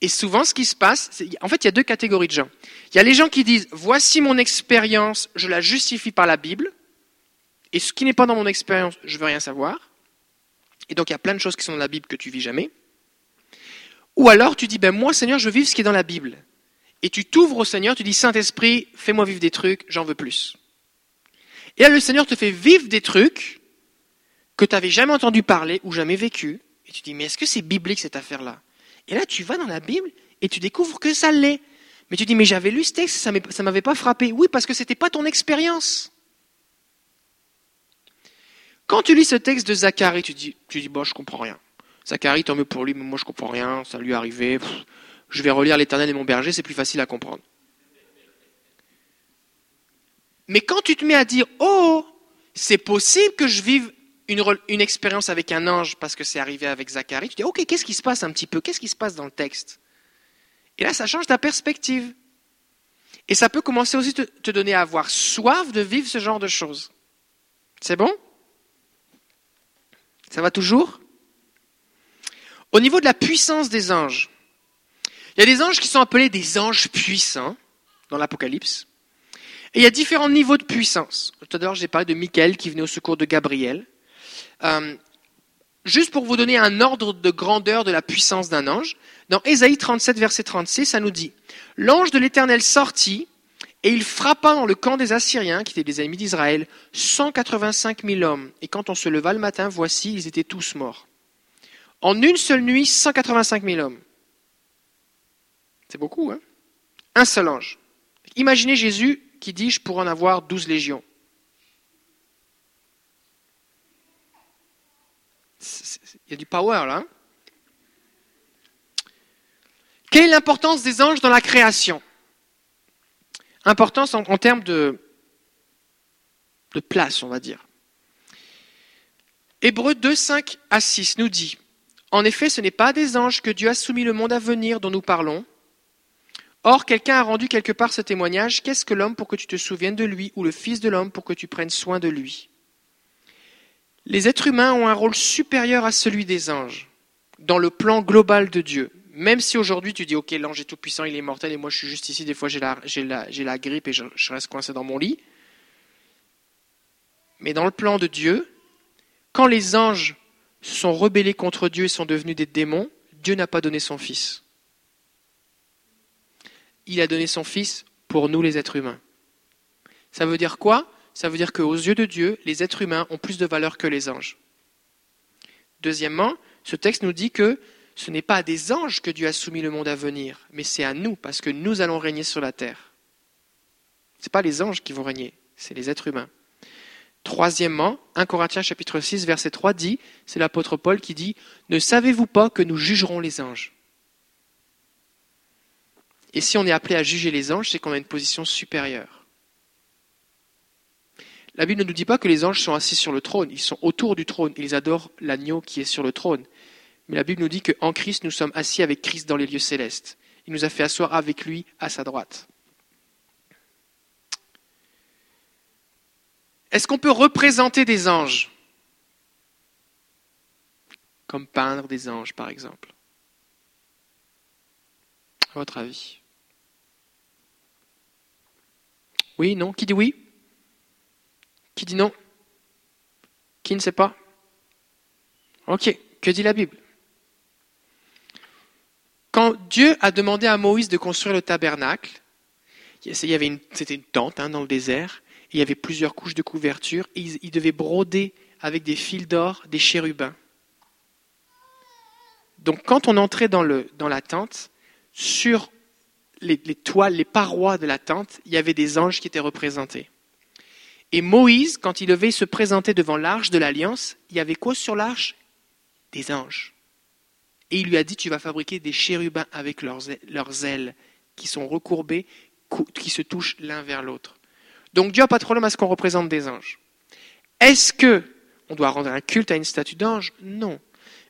Et souvent, ce qui se passe, en fait, il y a deux catégories de gens. Il y a les gens qui disent, voici mon expérience, je la justifie par la Bible, et ce qui n'est pas dans mon expérience, je veux rien savoir. Et donc, il y a plein de choses qui sont dans la Bible que tu vis jamais. Ou alors tu dis, ben moi Seigneur, je vivre ce qui est dans la Bible. Et tu t'ouvres au Seigneur, tu dis, Saint-Esprit, fais-moi vivre des trucs, j'en veux plus. Et là, le Seigneur te fait vivre des trucs que tu n'avais jamais entendu parler ou jamais vécu. Et tu dis, mais est-ce que c'est biblique cette affaire-là? Et là, tu vas dans la Bible et tu découvres que ça l'est. Mais tu dis, mais j'avais lu ce texte, ça ne m'avait pas frappé. Oui, parce que ce n'était pas ton expérience. Quand tu lis ce texte de Zacharie, tu dis, tu dis, bon, je comprends rien. Zacharie, tant mieux pour lui, mais moi je comprends rien, ça lui est arrivé. je vais relire l'Éternel et mon berger, c'est plus facile à comprendre. Mais quand tu te mets à dire, oh, c'est possible que je vive une, expérience avec un ange parce que c'est arrivé avec Zacharie, tu dis, ok, qu'est-ce qui se passe un petit peu? Qu'est-ce qui se passe dans le texte? Et là, ça change ta perspective. Et ça peut commencer aussi te, te donner à avoir soif de vivre ce genre de choses. C'est bon? Ça va toujours? Au niveau de la puissance des anges, il y a des anges qui sont appelés des anges puissants dans l'Apocalypse. Et il y a différents niveaux de puissance. Tout à l'heure, j'ai parlé de Michael qui venait au secours de Gabriel. Euh, juste pour vous donner un ordre de grandeur de la puissance d'un ange, dans Ésaïe 37, verset 36, ça nous dit L'ange de l'Éternel sortit et il frappa dans le camp des Assyriens, qui étaient des ennemis d'Israël, 185 000 hommes. Et quand on se leva le matin, voici, ils étaient tous morts. En une seule nuit, 185 000 hommes. C'est beaucoup, hein? Un seul ange. Imaginez Jésus qui dit Je pourrais en avoir 12 légions. Il y a du power là. Hein? Quelle est l'importance des anges dans la création? Importance en, termes de, de place, on va dire. Hébreu 2, 5 à 6 nous dit En effet, ce n'est pas des anges que Dieu a soumis le monde à venir dont nous parlons. Or, quelqu'un a rendu quelque part ce témoignage Qu'est-ce que l'homme pour que tu te souviennes de lui, ou le Fils de l'homme pour que tu prennes soin de lui? Les êtres humains ont un rôle supérieur à celui des anges, dans le plan global de Dieu. Même si aujourd'hui tu dis, ok, l'ange est tout puissant, il est mortel, et moi je suis juste ici, des fois j'ai la, grippe et je, je reste coincé dans mon lit. Mais dans le plan de Dieu, quand les anges se sont rebellés contre Dieu et sont devenus des démons, Dieu n'a pas donné son Fils. Il a donné son Fils pour nous les êtres humains. Ça veut dire quoi? Ça veut dire qu'aux yeux de Dieu, les êtres humains ont plus de valeur que les anges. Deuxièmement, ce texte nous dit que ce n'est pas à des anges que Dieu a soumis le monde à venir, mais c'est à nous, parce que nous allons régner sur la terre. Ce n'est pas les anges qui vont régner, c'est les êtres humains. Troisièmement, 1 Corinthiens chapitre 6, verset 3 dit, c'est l'apôtre Paul qui dit, Ne savez-vous pas que nous jugerons les anges? Et si on est appelé à juger les anges, c'est qu'on a une position supérieure. La Bible ne nous dit pas que les anges sont assis sur le trône, ils sont autour du trône, ils adorent l'agneau qui est sur le trône. Mais la Bible nous dit qu'en Christ, nous sommes assis avec Christ dans les lieux célestes. Il nous a fait asseoir avec lui à sa droite. Est-ce qu'on peut représenter des anges Comme peindre des anges, par exemple? À votre avis? Oui, non? Qui dit oui? Qui dit non? Qui ne sait pas? Ok, que dit la Bible? Quand Dieu a demandé à Moïse de construire le tabernacle, c'était une tente hein, dans le désert, il y avait plusieurs couches de couverture, et il, devait broder avec des fils d'or des chérubins. Donc quand on entrait dans, la tente, sur les, les, toiles, les parois de la tente, il y avait des anges qui étaient représentés. Et Moïse, quand il devait se présenter devant l'arche de l'alliance, il y avait quoi sur l'arche? Des anges. Et il lui a dit, tu vas fabriquer des chérubins avec leurs, ailes qui sont recourbées, qui se touchent l'un vers l'autre. Donc Dieu n'a pas de problème à ce qu'on représente des anges. Est-ce que on doit rendre un culte à une statue d'ange? Non.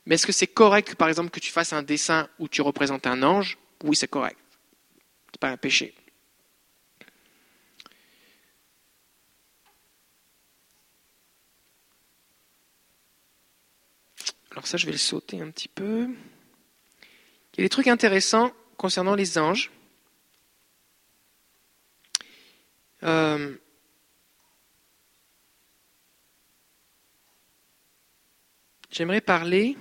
Mais est-ce que c'est correct, par exemple, que tu fasses un dessin où tu représentes un ange? Oui, c'est correct. Ce n'est pas un péché. Alors ça, je vais le sauter un petit peu. Il y a des trucs intéressants concernant les anges. Euh, j'aimerais parler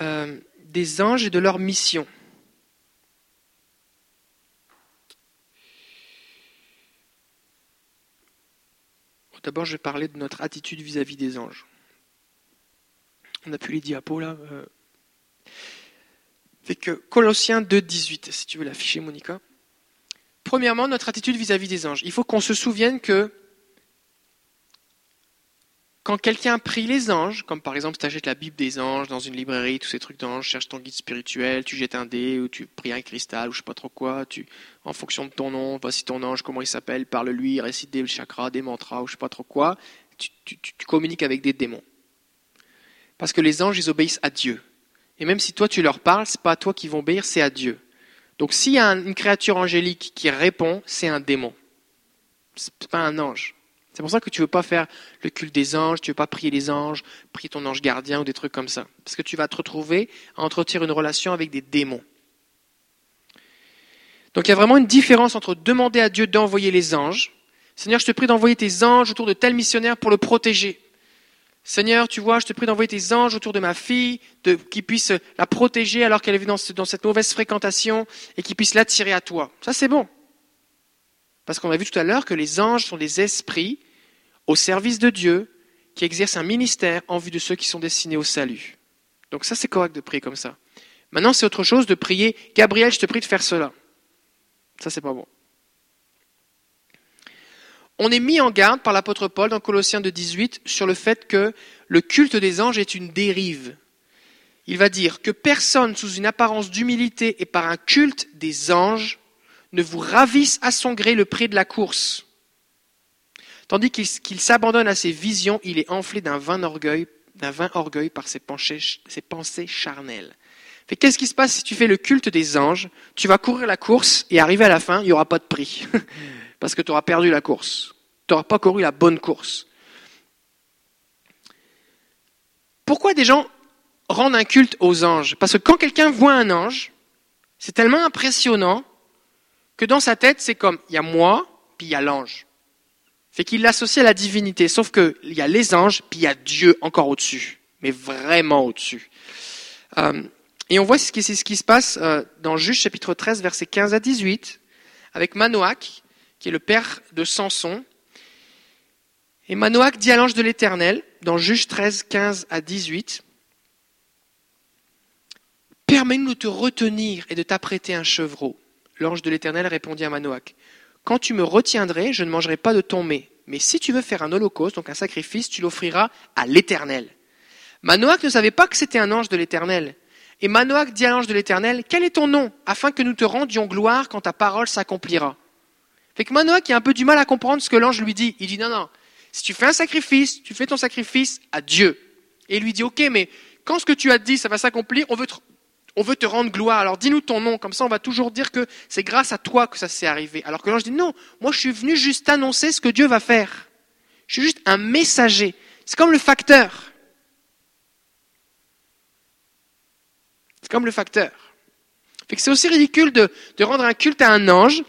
euh, des anges et de leur mission. D'abord, je vais parler de notre attitude vis-à-vis des anges. On a plus les diapos là. Euh. Fait que Colossiens 2, 18, si tu veux l'afficher, Monica. Premièrement, notre attitude vis-à-vis des anges. Il faut qu'on se souvienne que quand quelqu'un prie les anges, comme par exemple tu achètes la Bible des anges dans une librairie, tous ces trucs d'anges, cherches ton guide spirituel, tu jettes un dé ou tu pries un cristal ou je sais pas trop quoi, tu, en fonction de ton nom, voici ton ange, comment il s'appelle, parle-lui, récite des chakras, des mantras ou je sais pas trop quoi, tu communiques avec des démons. Parce que les anges, ils obéissent à Dieu. Et même si toi tu leur parles, c'est pas à toi qu'ils vont obéir, c'est à Dieu. Donc s'il y a une créature angélique qui répond, c'est un démon. C'est pas un ange. C'est pour ça que tu ne veux pas faire le culte des anges, tu ne veux pas prier les anges, prier ton ange gardien ou des trucs comme ça. Parce que tu vas te retrouver à entretenir une relation avec des démons. Donc il y a vraiment une différence entre demander à Dieu d'envoyer les anges. Seigneur, je te prie d'envoyer tes anges autour de tel missionnaire pour le protéger. Seigneur, tu vois, je te prie d'envoyer tes anges autour de ma fille, de, qui puissent la protéger alors qu'elle est dans, dans cette mauvaise fréquentation et qui puissent l'attirer à toi. Ça, c'est bon. Parce qu'on a vu tout à l'heure que les anges sont des esprits au service de Dieu qui exercent un ministère en vue de ceux qui sont destinés au salut. Donc ça, c'est correct de prier comme ça. Maintenant, c'est autre chose de prier, Gabriel, je te prie de faire cela. Ça, c'est pas bon. On est mis en garde par l'apôtre Paul dans Colossiens 18 sur le fait que le culte des anges est une dérive. Il va dire que personne sous une apparence d'humilité et par un culte des anges ne vous ravisse à son gré le prix de la course. Tandis qu'il s'abandonne à ses visions, il est enflé d'un vain orgueil, d'un vain orgueil par ses pensées, ses pensées charnelles. Qu'est-ce qui se passe si tu fais le culte des anges? Tu vas courir la course et arriver à la fin, il n'y aura pas de prix. Parce que tu auras perdu la course. Tu n'auras pas couru la bonne course. Pourquoi des gens rendent un culte aux anges? Parce que quand quelqu'un voit un ange, c'est tellement impressionnant que dans sa tête, c'est comme, il y a moi, puis il y a l'ange. Fait qu'il l'associe à la divinité, sauf qu'il y a les anges, puis il y a Dieu encore au-dessus, mais vraiment au-dessus. Euh, et on voit ce qui, se passe euh, dans Juge chapitre 13, versets 15 à 18, avec Manoach, qui est le père de Samson. Et Manoach dit à l'ange de l'Éternel, dans Juge 13, 15 à 18, Permets-nous de te retenir et de t'apprêter un chevreau. L'ange de l'Éternel répondit à Manoach, Quand tu me retiendrais, je ne mangerai pas de ton mets. Mais si tu veux faire un holocauste, donc un sacrifice, tu l'offriras à l'Éternel. Manoach ne savait pas que c'était un ange de l'Éternel. Et Manoach dit à l'ange de l'Éternel, Quel est ton nom, afin que nous te rendions gloire quand ta parole s'accomplira? Fait que Manoach a un peu du mal à comprendre ce que l'ange lui dit. Il dit, non, non, si tu fais un sacrifice, tu fais ton sacrifice à Dieu. Et il lui dit, ok, mais quand ce que tu as dit, ça va s'accomplir, on veut te rendre gloire. Alors dis-nous ton nom, comme ça on va toujours dire que c'est grâce à toi que ça s'est arrivé. Alors que l'ange dit non, moi je suis venu juste annoncer ce que Dieu va faire. Je suis juste un messager. C'est comme le facteur. C'est comme le facteur. c'est aussi ridicule de, de, rendre un culte à un ange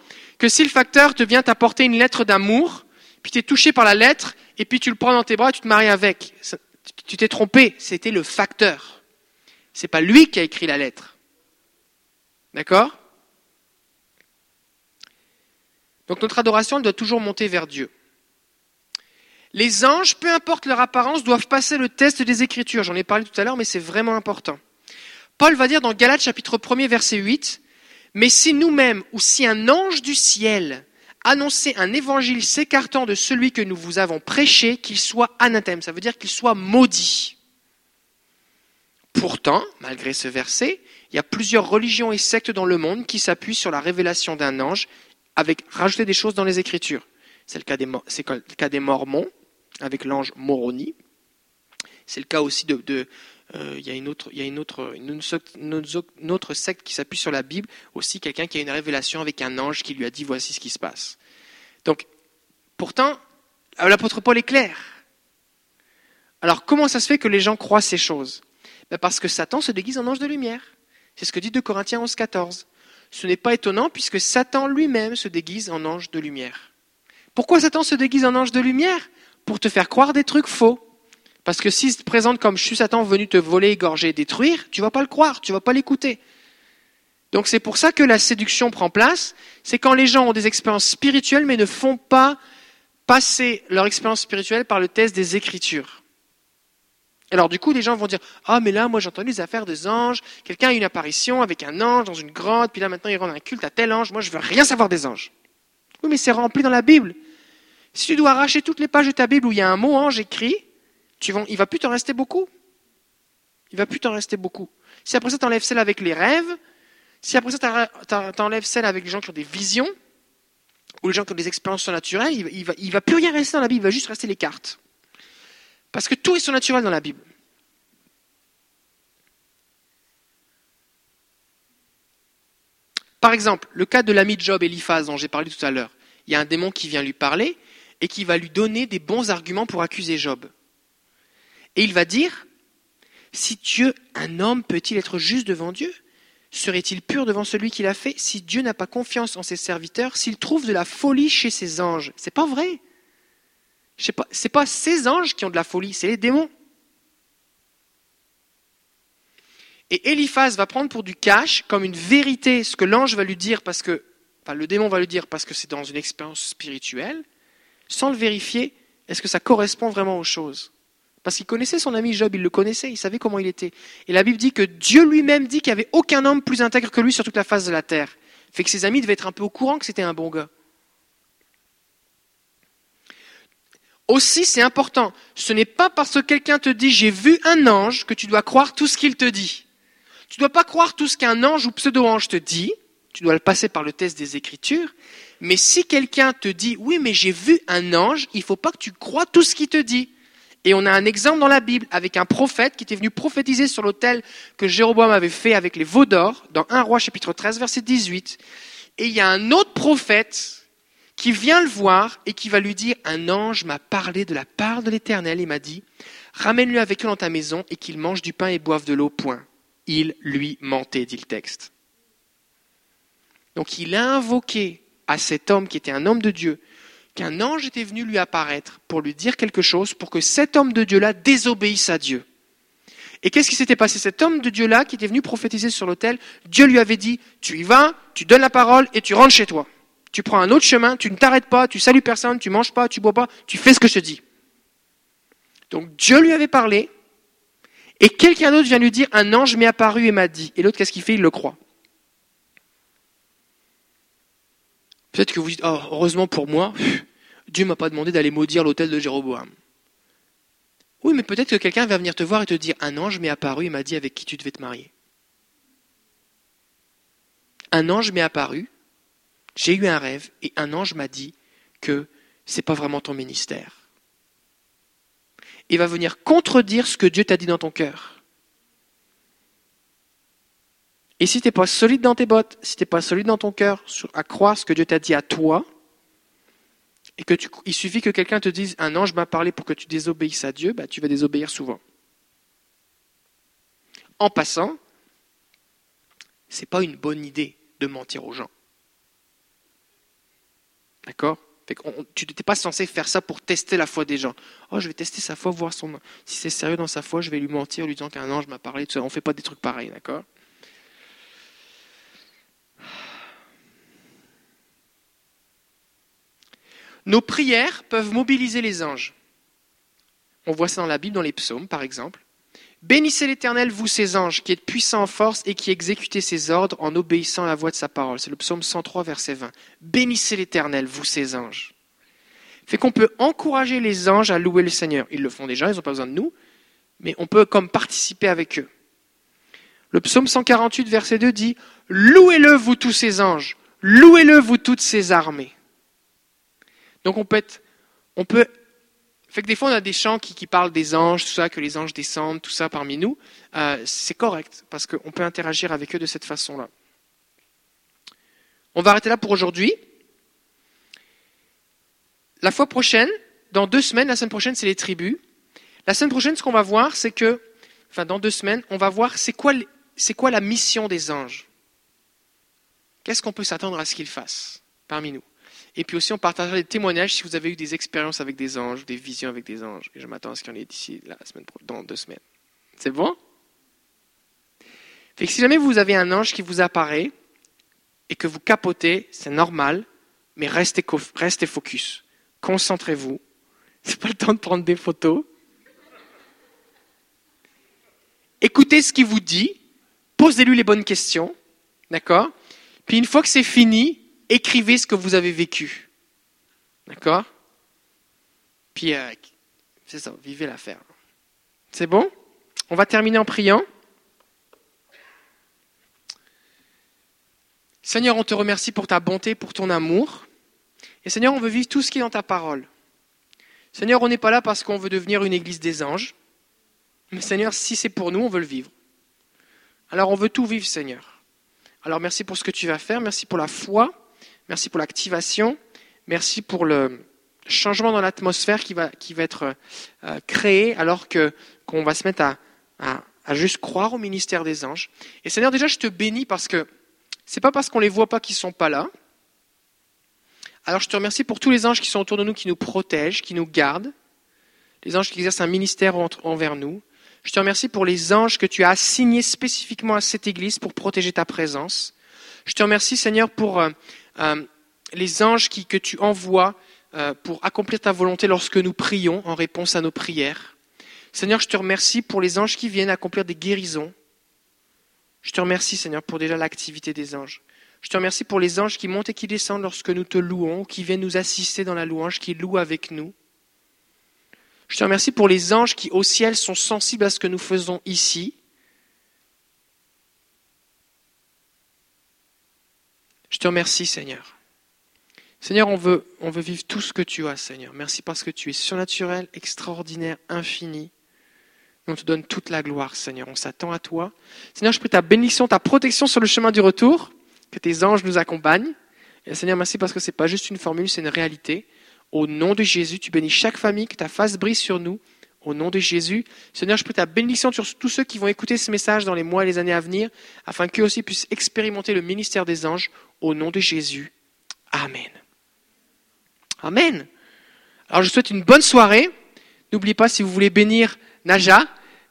que si le facteur te vient t'apporter une lettre d'amour, puis tu es touché par la lettre, et puis tu le prends dans tes bras et tu te maries avec. Tu t'es trompé, c'était le facteur. C'est pas lui qui a écrit la lettre. D'accord? Donc notre adoration doit toujours monter vers Dieu. Les anges, peu importe leur apparence, doivent passer le test des Écritures. J'en ai parlé tout à l'heure, mais c'est vraiment important. Paul va dire dans Galates chapitre 1er verset 8, Mais si nous-mêmes ou si un ange du ciel annonçait un évangile s'écartant de celui que nous vous avons prêché, qu'il soit anathème, ça veut dire qu'il soit maudit. Pourtant, malgré ce verset, il y a plusieurs religions et sectes dans le monde qui s'appuient sur la révélation d'un ange avec rajouter des choses dans les Écritures. C'est le, cas des, Mormons avec l'ange Moroni. C'est le cas aussi de, il y a une autre, il y a une, autre secte qui s'appuie sur la Bible, aussi quelqu'un qui a une révélation avec un ange qui lui a dit voici ce qui se passe. Donc, pourtant, l'apôtre Paul est clair. Alors, comment ça se fait que les gens croient ces choses? Ben, parce que Satan se déguise en ange de lumière. C'est ce que dit 2 Corinthiens 11, 14. Ce n'est pas étonnant puisque Satan lui-même se déguise en ange de lumière. Pourquoi Satan se déguise en ange de lumière? Pour te faire croire des trucs faux. Parce que s'il se présente comme je suis Satan venu te voler, égorger, détruire, tu vas pas le croire, tu vas pas l'écouter. Donc c'est pour ça que la séduction prend place. C'est quand les gens ont des expériences spirituelles mais ne font pas passer leur expérience spirituelle par le test des Écritures. Alors du coup, les gens vont dire Ah, mais là, moi j'ai entendu les affaires des anges, quelqu'un a une apparition avec un ange dans une grotte, puis là maintenant il rend un culte à tel ange, moi je veux rien savoir des anges. Oui, mais c'est rempli dans la Bible. Si tu dois arracher toutes les pages de ta Bible où il y a un mot ange écrit, tu vas, il va plus t'en rester beaucoup. Il va plus t'en rester beaucoup. Si après ça t'enlèves celle avec les rêves, si après ça t'enlèves celle avec les gens qui ont des visions, ou les gens qui ont des expériences surnaturelles, il, il, va, plus rien rester dans la Bible, il va juste rester les cartes. Parce que tout est surnaturel dans la Bible. Par exemple, le cas de l'ami de Job, Eliphaz, dont j'ai parlé tout à l'heure. Il y a un démon qui vient lui parler, et qui va lui donner des bons arguments pour accuser Job. Et il va dire, si Dieu, un homme, peut-il être juste devant Dieu? Serait-il pur devant celui qui l'a fait? Si Dieu n'a pas confiance en ses serviteurs, s'il trouve de la folie chez ses anges, c'est pas vrai? Ce n'est pas ces anges qui ont de la folie, c'est les démons. Et Eliphaz va prendre pour du cash, comme une vérité, ce que l'ange va lui dire parce que, enfin, le démon va lui dire parce que c'est dans une expérience spirituelle, sans le vérifier, est-ce que ça correspond vraiment aux choses? Parce qu'il connaissait son ami Job, il le connaissait, il savait comment il était. Et la Bible dit que Dieu lui-même dit qu'il n'y avait aucun homme plus intègre que lui sur toute la face de la terre. Fait que ses amis devaient être un peu au courant que c'était un bon gars. Aussi, c'est important. Ce n'est pas parce que quelqu'un te dit j'ai vu un ange que tu dois croire tout ce qu'il te dit. Tu ne dois pas croire tout ce qu'un ange ou pseudo-ange te dit. Tu dois le passer par le test des Écritures. Mais si quelqu'un te dit oui, mais j'ai vu un ange, il ne faut pas que tu crois tout ce qu'il te dit. Et on a un exemple dans la Bible avec un prophète qui était venu prophétiser sur l'autel que Jéroboam avait fait avec les veaux d'or, dans 1 roi chapitre 13 verset 18. Et il y a un autre prophète qui vient le voir et qui va lui dire, un ange m'a parlé de la part de l'Éternel et m'a dit, ramène-le avec eux dans ta maison et qu'il mange du pain et boive de l'eau, point. Il lui mentait, dit le texte. Donc il a invoqué à cet homme qui était un homme de Dieu, qu'un ange était venu lui apparaître pour lui dire quelque chose, pour que cet homme de Dieu-là désobéisse à Dieu. Et qu'est-ce qui s'était passé? Cet homme de Dieu-là qui était venu prophétiser sur l'autel, Dieu lui avait dit, tu y vas, tu donnes la parole et tu rentres chez toi tu prends un autre chemin, tu ne t'arrêtes pas, tu salues personne, tu manges pas, tu bois pas, tu fais ce que je te dis. Donc Dieu lui avait parlé, et quelqu'un d'autre vient lui dire, un ange m'est apparu et m'a dit. Et l'autre, qu'est-ce qu'il fait? Il le croit. Peut-être que vous dites, oh, heureusement pour moi, Dieu m'a pas demandé d'aller maudire l'hôtel de Jéroboam. Oui, mais peut-être que quelqu'un va venir te voir et te dire, un ange m'est apparu et m'a dit avec qui tu devais te marier. Un ange m'est apparu j'ai eu un rêve et un ange m'a dit que ce n'est pas vraiment ton ministère. Il va venir contredire ce que Dieu t'a dit dans ton cœur. Et si tu n'es pas solide dans tes bottes, si tu n'es pas solide dans ton cœur à croire ce que Dieu t'a dit à toi, et que il suffit que quelqu'un te dise un ange m'a parlé pour que tu désobéisses à Dieu, bah, tu vas désobéir souvent. En passant, ce n'est pas une bonne idée de mentir aux gens. D'accord? Tu n'étais pas censé faire ça pour tester la foi des gens. Oh, je vais tester sa foi, voir son... si c'est sérieux dans sa foi, je vais lui mentir, lui disant qu'un ange m'a parlé. On ne fait pas des trucs pareils, d'accord? Nos prières peuvent mobiliser les anges. On voit ça dans la Bible, dans les psaumes, par exemple. Bénissez l'Éternel, vous ses anges, qui êtes puissants en force et qui exécutez ses ordres en obéissant à la voix de sa parole. C'est le psaume 103, verset 20. Bénissez l'Éternel, vous ses anges. Fait qu'on peut encourager les anges à louer le Seigneur. Ils le font déjà, ils n'ont pas besoin de nous, mais on peut comme participer avec eux. Le psaume 148, verset 2 dit Louez-le, vous tous ses anges, louez-le, vous toutes ses armées. Donc on peut, être, on peut fait que des fois, on a des chants qui, parlent des anges, tout ça, que les anges descendent, tout ça parmi nous. Euh, c'est correct, parce qu'on peut interagir avec eux de cette façon-là. On va arrêter là pour aujourd'hui. La fois prochaine, dans deux semaines, la semaine prochaine, c'est les tribus. La semaine prochaine, ce qu'on va voir, c'est que, enfin, dans deux semaines, on va voir c'est quoi, c'est quoi la mission des anges. Qu'est-ce qu'on peut s'attendre à ce qu'ils fassent parmi nous? Et puis aussi, on partagera des témoignages si vous avez eu des expériences avec des anges, des visions avec des anges. Et je m'attends à ce qu'il y en ait d'ici la semaine, dans deux semaines. C'est bon? Fait si jamais vous avez un ange qui vous apparaît et que vous capotez, c'est normal, mais restez, restez focus. Concentrez-vous. C'est pas le temps de prendre des photos. Écoutez ce qu'il vous dit. Posez-lui les bonnes questions. D'accord? Puis une fois que c'est fini, écrivez ce que vous avez vécu. D'accord? Puis, euh, c'est ça, vivez l'affaire. C'est bon? On va terminer en priant. Seigneur, on te remercie pour ta bonté, pour ton amour. Et Seigneur, on veut vivre tout ce qui est dans ta parole. Seigneur, on n'est pas là parce qu'on veut devenir une église des anges. Mais Seigneur, si c'est pour nous, on veut le vivre. Alors on veut tout vivre, Seigneur. Alors merci pour ce que tu vas faire, merci pour la foi, Merci pour l'activation. Merci pour le, changement dans l'atmosphère qui va, qui va être euh, créé alors que qu'on va se mettre à, à, à, juste croire au ministère des anges. Et Seigneur, déjà, je te bénis parce que c'est pas parce qu'on les voit pas qu'ils sont pas là. Alors je te remercie pour tous les anges qui sont autour de nous, qui nous protègent, qui nous gardent, les anges qui exercent un ministère envers nous. Je te remercie pour les anges que tu as assignés spécifiquement à cette Église pour protéger ta présence. Je te remercie, Seigneur, pour euh, les anges qui, que tu envoies euh, pour accomplir ta volonté lorsque nous prions en réponse à nos prières. Seigneur, je te remercie pour les anges qui viennent accomplir des guérisons. Je te remercie, Seigneur, pour déjà l'activité des anges. Je te remercie pour les anges qui montent et qui descendent lorsque nous te louons, qui viennent nous assister dans la louange, qui louent avec nous. Je te remercie pour les anges qui au ciel sont sensibles à ce que nous faisons ici. Je te remercie, Seigneur. Seigneur, on veut, vivre tout ce que tu as, Seigneur. Merci parce que tu es surnaturel, extraordinaire, infini. On te donne toute la gloire, Seigneur. On s'attend à toi. Seigneur, je prie ta bénédiction, ta protection sur le chemin du retour, que tes anges nous accompagnent. Et Seigneur, merci parce que ce n'est pas juste une formule, c'est une réalité. Au nom de Jésus, tu bénis chaque famille, que ta face brise sur nous. Au nom de Jésus, Seigneur, je prie ta bénédiction sur tous ceux qui vont écouter ce message dans les mois et les années à venir, afin qu'eux aussi puissent expérimenter le ministère des anges. Au nom de Jésus. Amen. Amen. Alors je vous souhaite une bonne soirée. N'oubliez pas, si vous voulez bénir Naja,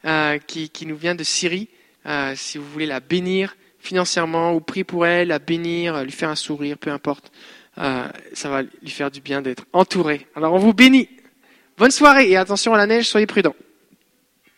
euh, qui, nous vient de Syrie, euh, si vous voulez la bénir financièrement ou prier pour elle, la bénir, lui faire un sourire, peu importe. Euh, ça va lui faire du bien d'être entouré. Alors on vous bénit. Bonne soirée et attention à la neige, soyez prudents.